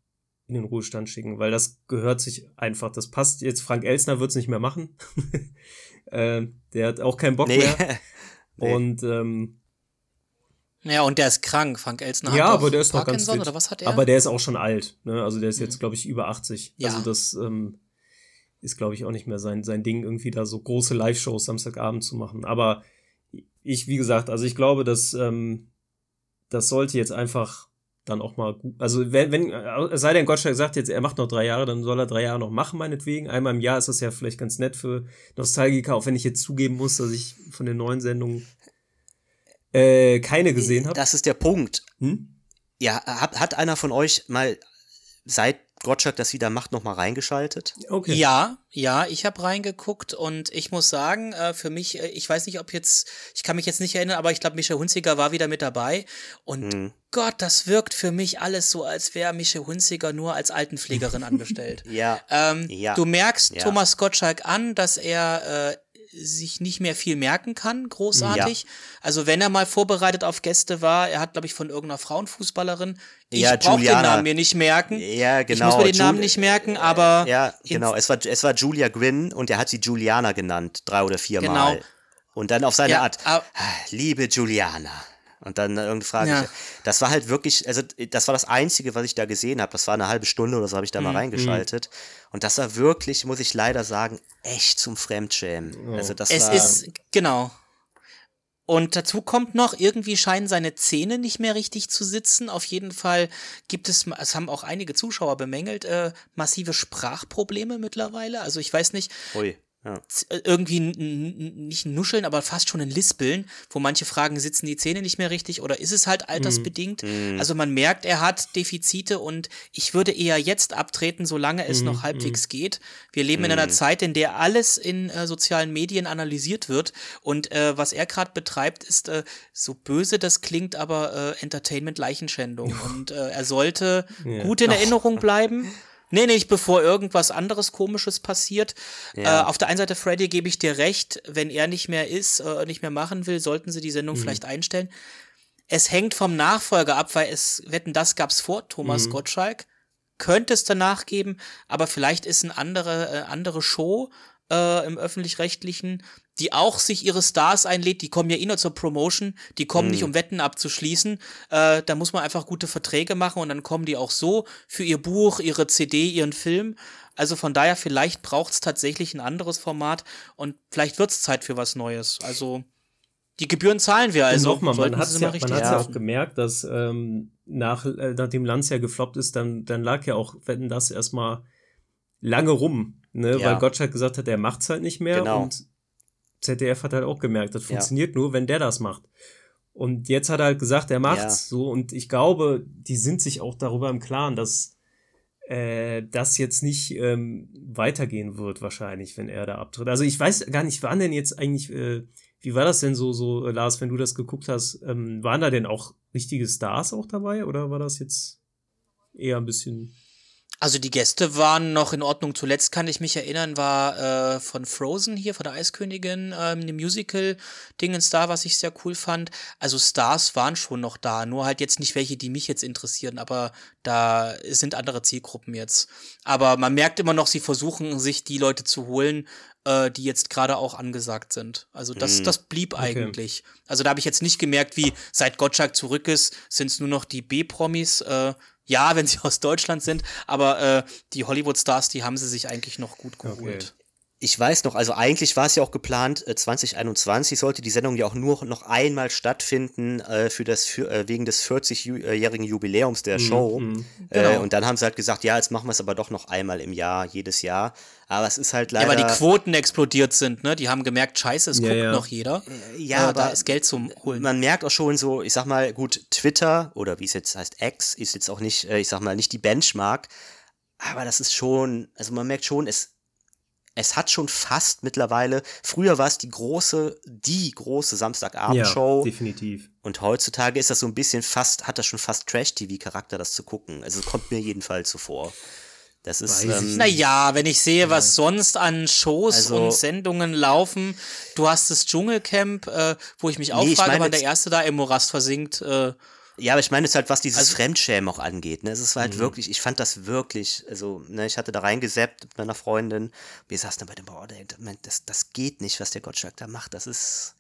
in den Ruhestand schicken, weil das gehört sich einfach. Das passt jetzt. Frank Elsner wird es nicht mehr machen. äh, der hat auch keinen Bock mehr. Nee. Und ähm, Ja, und der ist krank. Frank Elsner ja, hat aber der ist noch ganz Parkinson fit. oder was hat er? Aber der ist auch schon alt. Ne? Also der ist jetzt, Mhm. glaube ich, über 80. Ja. Also das ähm, ist, glaube ich, auch nicht mehr sein, sein Ding, irgendwie da so große Live-Shows Samstagabend zu machen. Aber ich, wie gesagt, also ich glaube, dass ähm, das sollte jetzt einfach dann auch mal gut. Also wenn, wenn äh, es sei denn, Gottschalk sagt jetzt, er macht noch drei Jahre, dann soll er drei Jahre noch machen, meinetwegen. Einmal im Jahr ist das ja vielleicht ganz nett für Nostalgiker, auch wenn ich jetzt zugeben muss, dass ich von den neuen Sendungen äh, keine gesehen habe. Das ist der Punkt. Hm? Ja, hat, hat einer von euch mal seit Gottschalk das wieder macht, noch mal reingeschaltet? Okay. Ja, ja, ich habe reingeguckt und ich muss sagen, äh, für mich, äh, ich weiß nicht, ob jetzt, ich kann mich jetzt nicht erinnern, aber ich glaube, Michel Hunziker war wieder mit dabei. Und Hm. Gott, das wirkt für mich alles so, als wäre Michel Hunziker nur als Altenpflegerin angestellt. Ja. Ähm, Ja. Du merkst Ja. Thomas Gottschalk an, dass er äh, sich nicht mehr viel merken kann, großartig. Also wenn er mal vorbereitet auf Gäste war, er hat, glaube ich, von irgendeiner Frauenfußballerin, ich Ja, brauche den Juliana. Namen mir nicht merken. Ja, genau. Ich muss mir den Jul- Namen nicht merken, aber Ja, in- genau. Es war, es war Julia Gwynn und er hat sie Juliana genannt, drei oder vier Genau. Und dann auf seine Ja, Art, "Ah, liebe Juliana. Und dann irgendeine Frage. Ja. Das war halt wirklich, also das war das Einzige, was ich da gesehen habe. Das war eine halbe Stunde oder so habe ich da mal reingeschaltet. Und das war wirklich, muss ich leider sagen, echt zum Fremdschämen. Also das Es war, ist, genau. Und dazu kommt noch, irgendwie scheinen seine Zähne nicht mehr richtig zu sitzen. Auf jeden Fall gibt es, es haben auch einige Zuschauer bemängelt, äh, massive Sprachprobleme mittlerweile. Also ich weiß nicht, ui, ja. äh, irgendwie nicht ein Nuscheln, aber fast schon ein Lispeln, wo manche fragen, sitzen die Zähne nicht mehr richtig oder ist es halt altersbedingt? Also man merkt, er hat Defizite und ich würde eher jetzt abtreten, solange es noch halbwegs geht. Wir leben in einer Zeit, in der alles in äh, sozialen Medien analysiert wird und äh, was er gerade betreibt, ist äh, so böse das klingt, aber äh, Entertainment-Leichenschändung. Und äh, er sollte gut in Erinnerung bleiben. Nee, nicht bevor irgendwas anderes Komisches passiert. Ja. Äh, auf der einen Seite, Freddy, gebe ich dir recht, wenn er nicht mehr ist, äh, nicht mehr machen will, sollten sie die Sendung vielleicht einstellen. Es hängt vom Nachfolger ab, weil es, wetten, das gab's vor Thomas Gottschalk. Könnte es danach geben, aber vielleicht ist eine andere, äh, andere Show äh, im öffentlich-rechtlichen, die auch sich ihre Stars einlädt, die kommen ja eh nur zur Promotion, die kommen nicht, um Wetten abzuschließen. Äh, da muss man einfach gute Verträge machen und dann kommen die auch so für ihr Buch, ihre CD, ihren Film. Also von daher, vielleicht braucht es tatsächlich ein anderes Format und vielleicht wird es Zeit für was Neues. Also die Gebühren zahlen wir, also nochmal, man hat es ja, man ja auch gemerkt, dass ähm, nach, äh, nachdem Lanz ja gefloppt ist, dann, dann lag ja auch, wenn das erstmal lange rum, ne? Ja. weil Gottschalk gesagt hat, er macht's halt nicht mehr Genau. und ZDF hat halt auch gemerkt, das Ja. funktioniert nur, wenn der das macht. Und jetzt hat er halt gesagt, er macht's Ja. so und ich glaube, die sind sich auch darüber im Klaren, dass äh, das jetzt nicht ähm, weitergehen wird wahrscheinlich, wenn er da abtritt. Also ich weiß gar nicht, waren denn jetzt eigentlich, äh, wie war das denn so, so äh, Lars, wenn du das geguckt hast, ähm, waren da denn auch richtige Stars auch dabei oder war das jetzt eher ein bisschen Also die Gäste waren noch in Ordnung. Zuletzt kann ich mich erinnern, war äh, von Frozen hier, von der Eiskönigin, ähm, eine Musical-Dingens da, was ich sehr cool fand. Also Stars waren schon noch da, nur halt jetzt nicht welche, die mich jetzt interessieren, aber da sind andere Zielgruppen jetzt. Aber man merkt immer noch, sie versuchen sich die Leute zu holen, äh, die jetzt gerade auch angesagt sind. Also das, das blieb eigentlich. Also da habe ich jetzt nicht gemerkt, wie seit Gottschalk zurück ist, sind es nur noch die B-Promis. Äh, ja, wenn sie aus Deutschland sind, aber äh, die Hollywood-Stars, die haben sie sich eigentlich noch gut geholt. Ich weiß noch, also eigentlich war es ja auch geplant, äh, 2021 sollte die Sendung ja auch nur noch einmal stattfinden äh, für das für, äh, wegen des 40-jährigen Jubiläums der Show. Äh, Genau. und dann haben sie halt gesagt, ja, jetzt machen wir es aber doch noch einmal im Jahr, jedes Jahr. Aber es ist halt Ja, leider. weil die Quoten explodiert sind, ne? Die haben gemerkt, scheiße, es Ja, guckt ja. noch jeder. ja, äh, da aber ist Geld zum Holen. man merkt auch schon so, ich sag mal, gut, Twitter oder wie es jetzt heißt, X ist jetzt auch nicht, äh, ich sag mal, nicht die Benchmark. Aber das ist schon, also man merkt schon, es, es hat schon fast mittlerweile, früher war es die große, die große Samstagabendshow. definitiv. Und heutzutage ist das so ein bisschen fast, hat das schon fast Trash-TV-Charakter, das zu gucken. Also kommt mir jedenfalls so vor. Das ist, Weiß ich ähm, Naja, wenn ich sehe, was sonst an Shows Also- und Sendungen laufen, du hast das Dschungelcamp, äh, wo ich mich auch Nee, ich frage, meine wann der erste da im Morast versinkt. Äh, Ja, aber ich meine es halt, was dieses Also- Fremdschämen auch angeht. Ne? Es ist Mhm. halt wirklich, ich fand das wirklich, also, ne, ich hatte da reingeseppt mit meiner Freundin. Wir saßen dann bei dem Boah, das, das geht nicht, was der Gottschalk da macht. Das ist,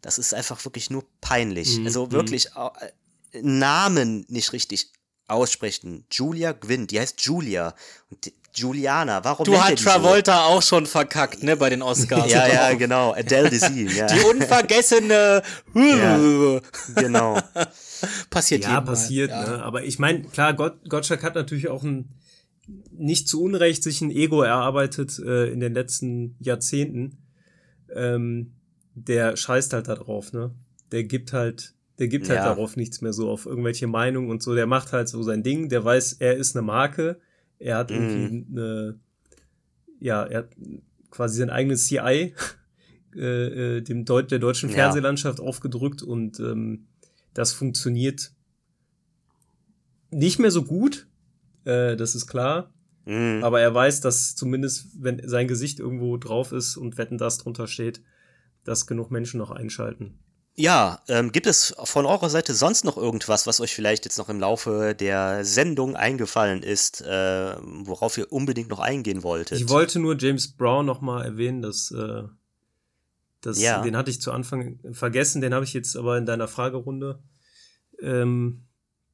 das ist einfach wirklich nur peinlich. Mhm. Also wirklich au- äh, Namen nicht richtig aussprechen. Julia Gwynn, die heißt Julia. Und die, Juliana, warum du hat die so? Travolta auch schon verkackt, ne, bei den Oscars. Ja, ja, genau. Adele Dazeem, ja. Die unvergessene Ja. genau. passiert Ja, jedem mal. passiert, Ja. ne? Aber ich meine, klar, Gott, Gottschalk hat natürlich auch ein nicht zu Unrecht sich ein Ego erarbeitet äh, in den letzten Jahrzehnten. Ähm, der scheißt halt da drauf, ne? Der gibt halt, der gibt halt Ja. darauf nichts mehr so auf irgendwelche Meinungen und so. Der macht halt so sein Ding. Der weiß, er ist eine Marke. Er hat irgendwie eine, ja, er hat quasi sein eigenes CI äh, äh, dem Deut der deutschen Ja. Fernsehlandschaft aufgedrückt und ähm, das funktioniert nicht mehr so gut, äh, das ist klar. Mhm. Aber er weiß, dass zumindest, wenn sein Gesicht irgendwo drauf ist und Wetten das drunter steht, dass genug Menschen noch einschalten. Ja, ähm, gibt es von eurer Seite sonst noch irgendwas, was euch vielleicht jetzt noch im Laufe der Sendung eingefallen ist, äh, worauf ihr unbedingt noch eingehen wolltet? Ich wollte nur James Brown noch mal erwähnen, dass, äh, das, Ja. den hatte ich zu Anfang vergessen, den habe ich jetzt aber in deiner Fragerunde ähm,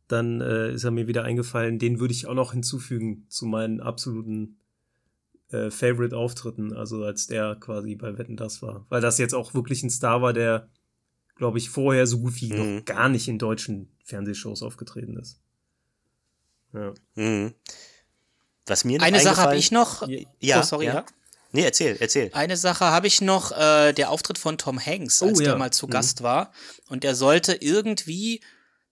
dann äh, ist er mir wieder eingefallen, den würde ich auch noch hinzufügen zu meinen absoluten äh, Favorite-Auftritten, also als der quasi bei Wetten das war. Weil das jetzt auch wirklich ein Star war, der, glaube ich, vorher so gut wie Mhm. noch gar nicht in deutschen Fernsehshows aufgetreten ist. Ja. Mhm. Was mir Eine Sache habe ich noch. Ja, oh, sorry, ja. ja. Nee, erzähl, erzähl. Eine Sache habe ich noch, äh, der Auftritt von Tom Hanks, Oh, als ja. der mal zu Mhm. Gast war. Und der sollte irgendwie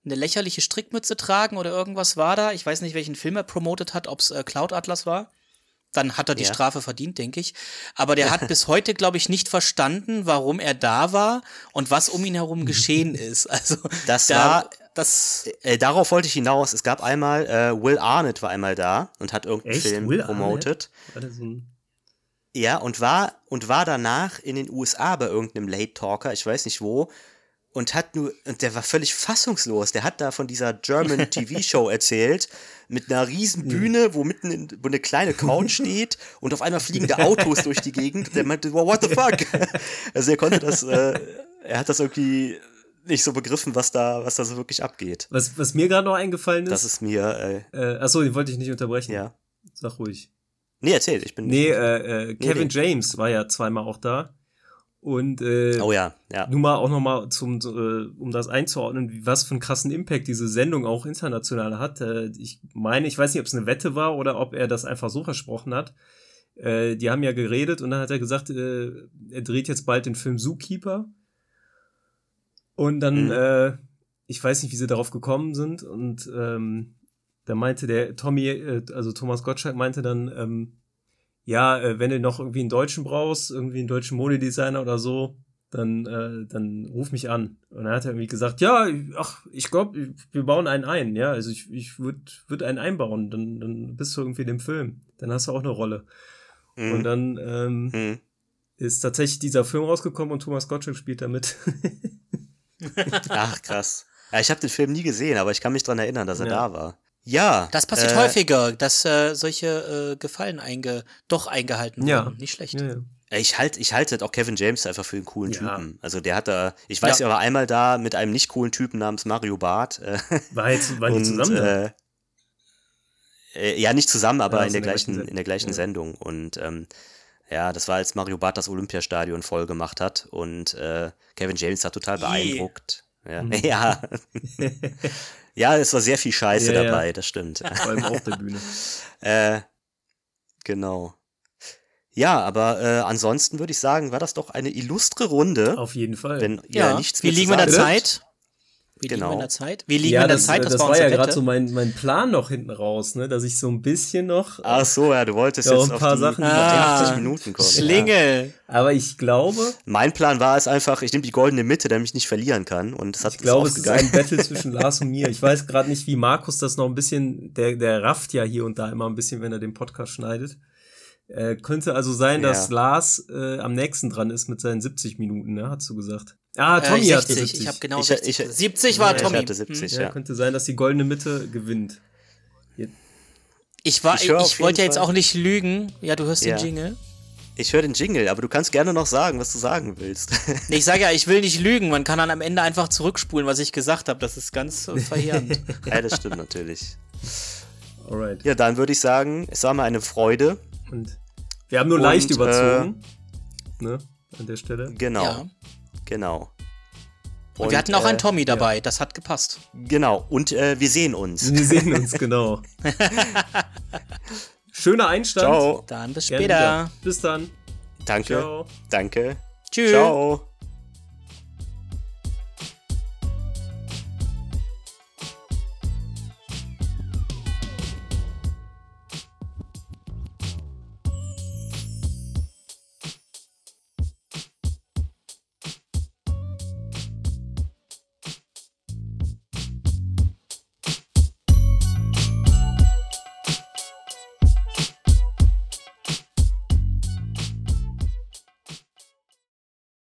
eine lächerliche Strickmütze tragen oder irgendwas war da. Ich weiß nicht, welchen Film er promotet hat, ob es äh, Cloud Atlas war. Dann hat er die Ja. Strafe verdient, denke ich. Aber der hat bis heute, glaube ich, nicht verstanden, warum er da war und was um ihn herum geschehen ist. Also Das da, war- das Äh, darauf wollte ich hinaus. Es gab einmal, äh, Will Arnett war einmal da und hat irgendeinen Echt? Film Will ein Ja, und war, und war danach in den USA bei irgendeinem Late Talker, ich weiß nicht wo, und hat nur, und der war völlig fassungslos. Der hat da von dieser German TV-Show erzählt, mit einer riesen Bühne, wo mitten in, wo eine kleine Couch steht und auf einmal fliegende Autos durch die Gegend. Der meinte, wow, what the fuck? Also er konnte das, äh, er hat das irgendwie nicht so begriffen, was da, was da so wirklich abgeht. Was, was mir gerade noch eingefallen Das ist, ist mir, äh, äh, achso, den wollte ich nicht unterbrechen. ja. Sag ruhig. Nee, erzähl, ich bin. Nee, äh, äh, Kevin nee. James war ja zweimal auch da. Und äh, Oh ja, ja. nun mal auch noch mal zum, äh, um das einzuordnen, was für einen krassen Impact diese Sendung auch international hat. Äh, ich meine, ich weiß nicht, ob es eine Wette war oder ob er das einfach so versprochen hat. Äh, die haben ja geredet und dann hat er gesagt, äh, er dreht jetzt bald den Film Zookeeper. Und dann, Mhm. äh, ich weiß nicht, wie sie darauf gekommen sind. Und ähm, da meinte der Tommy, äh, also Thomas Gottschalk meinte dann, ähm, ja, äh, wenn du noch irgendwie einen Deutschen brauchst, irgendwie einen deutschen Modedesigner oder so, dann, äh, dann ruf mich an. Und dann hat er irgendwie gesagt, ja, ach, ich glaube, wir bauen einen ein, ja, also ich, ich würde würd einen einbauen, dann, dann bist du irgendwie in dem Film. Dann hast du auch eine Rolle. Mhm. Und dann ähm, Mhm. ist tatsächlich dieser Film rausgekommen und Thomas Gottschalk spielt damit. Ach, krass. Ja, ich habe den Film nie gesehen, aber ich kann mich dran erinnern, dass er Ja. da war. Ja. Das passiert äh, häufiger, dass äh, solche äh, Gefallen einge doch eingehalten Ja. wurden. Nicht schlecht. ja, ja. Ich halte ich halt auch Kevin James einfach für einen coolen Ja. Typen. Also der hat da, ich weiß, Ja. er war einmal da mit einem nicht coolen Typen namens Mario Barth. Äh, War jetzt, waren die und, zusammen? Äh, äh, ja, nicht zusammen, aber Ja, in, also der in der gleichen, gleichen in der gleichen ja. Sendung. Und ähm, ja, das war, als Mario Barth das Olympiastadion voll gemacht hat. Und äh, Kevin James hat total beeindruckt. Ja. Mhm. ja. ja, es war sehr viel Scheiße Ja, ja. dabei, das stimmt. Vor allem auf der Bühne. Äh, genau. Ja, aber äh, ansonsten würde ich sagen, war das doch eine illustre Runde. Auf jeden Fall. Wenn Ja, nichts wie liegen wir in der. Zeit? Wie liegen Genau. wir in der Zeit? Wie liegen ja, wir in der das, Zeit? das, war unsere ja gerade so mein, mein Plan noch hinten raus, ne? dass ich so ein bisschen noch. Ach so, ja, du wolltest Ja, jetzt ein auf paar die, Sachen, auf die Ah, 80 Minuten kommen. Ja. Schlingel. Aber ich glaube, Mein Plan war es einfach, ich nehme die goldene Mitte, damit ich nicht verlieren kann. Und das hat ich glaube, es ist ein Battle zwischen Lars und mir. Ich weiß gerade nicht, wie Markus das noch ein bisschen, der, der rafft ja hier und da immer ein bisschen, wenn er den Podcast schneidet. Äh, könnte also sein, dass Ja. Lars äh, am nächsten dran ist mit seinen 70 Minuten, ne? Hast du gesagt. Ah, Äh, Tommy hat 60. 70. Ich habe genau Ich- 60. ich- 70 war Ja, ich Tommy. hatte 70. Hm. ja, ja. könnte sein, dass die goldene Mitte gewinnt. Ich, war, Ich ich, wollte ja jetzt auch nicht lügen. Ja, du hörst Ja. den Jingle. Ich höre den Jingle, aber du kannst gerne noch sagen, was du sagen willst. Nee, Ich sage ja, ich will nicht lügen. Man kann dann am Ende einfach zurückspulen, was ich gesagt habe. Das ist ganz äh, verheerend. ja, das stimmt natürlich. Alright. Ja, dann würde ich sagen, es war mir eine Freude. Und wir haben nur Und, leicht überzogen. ne? An der Stelle. Genau, Ja. Genau. Und, wir hatten auch äh, einen Tommy dabei. Das hat gepasst. Genau, und äh, wir sehen uns. Wir sehen uns, genau. Schöner Einstand. Ciao. Dann bis später. Bis dann. Danke. Ciao. Danke. Tschüss. Ciao.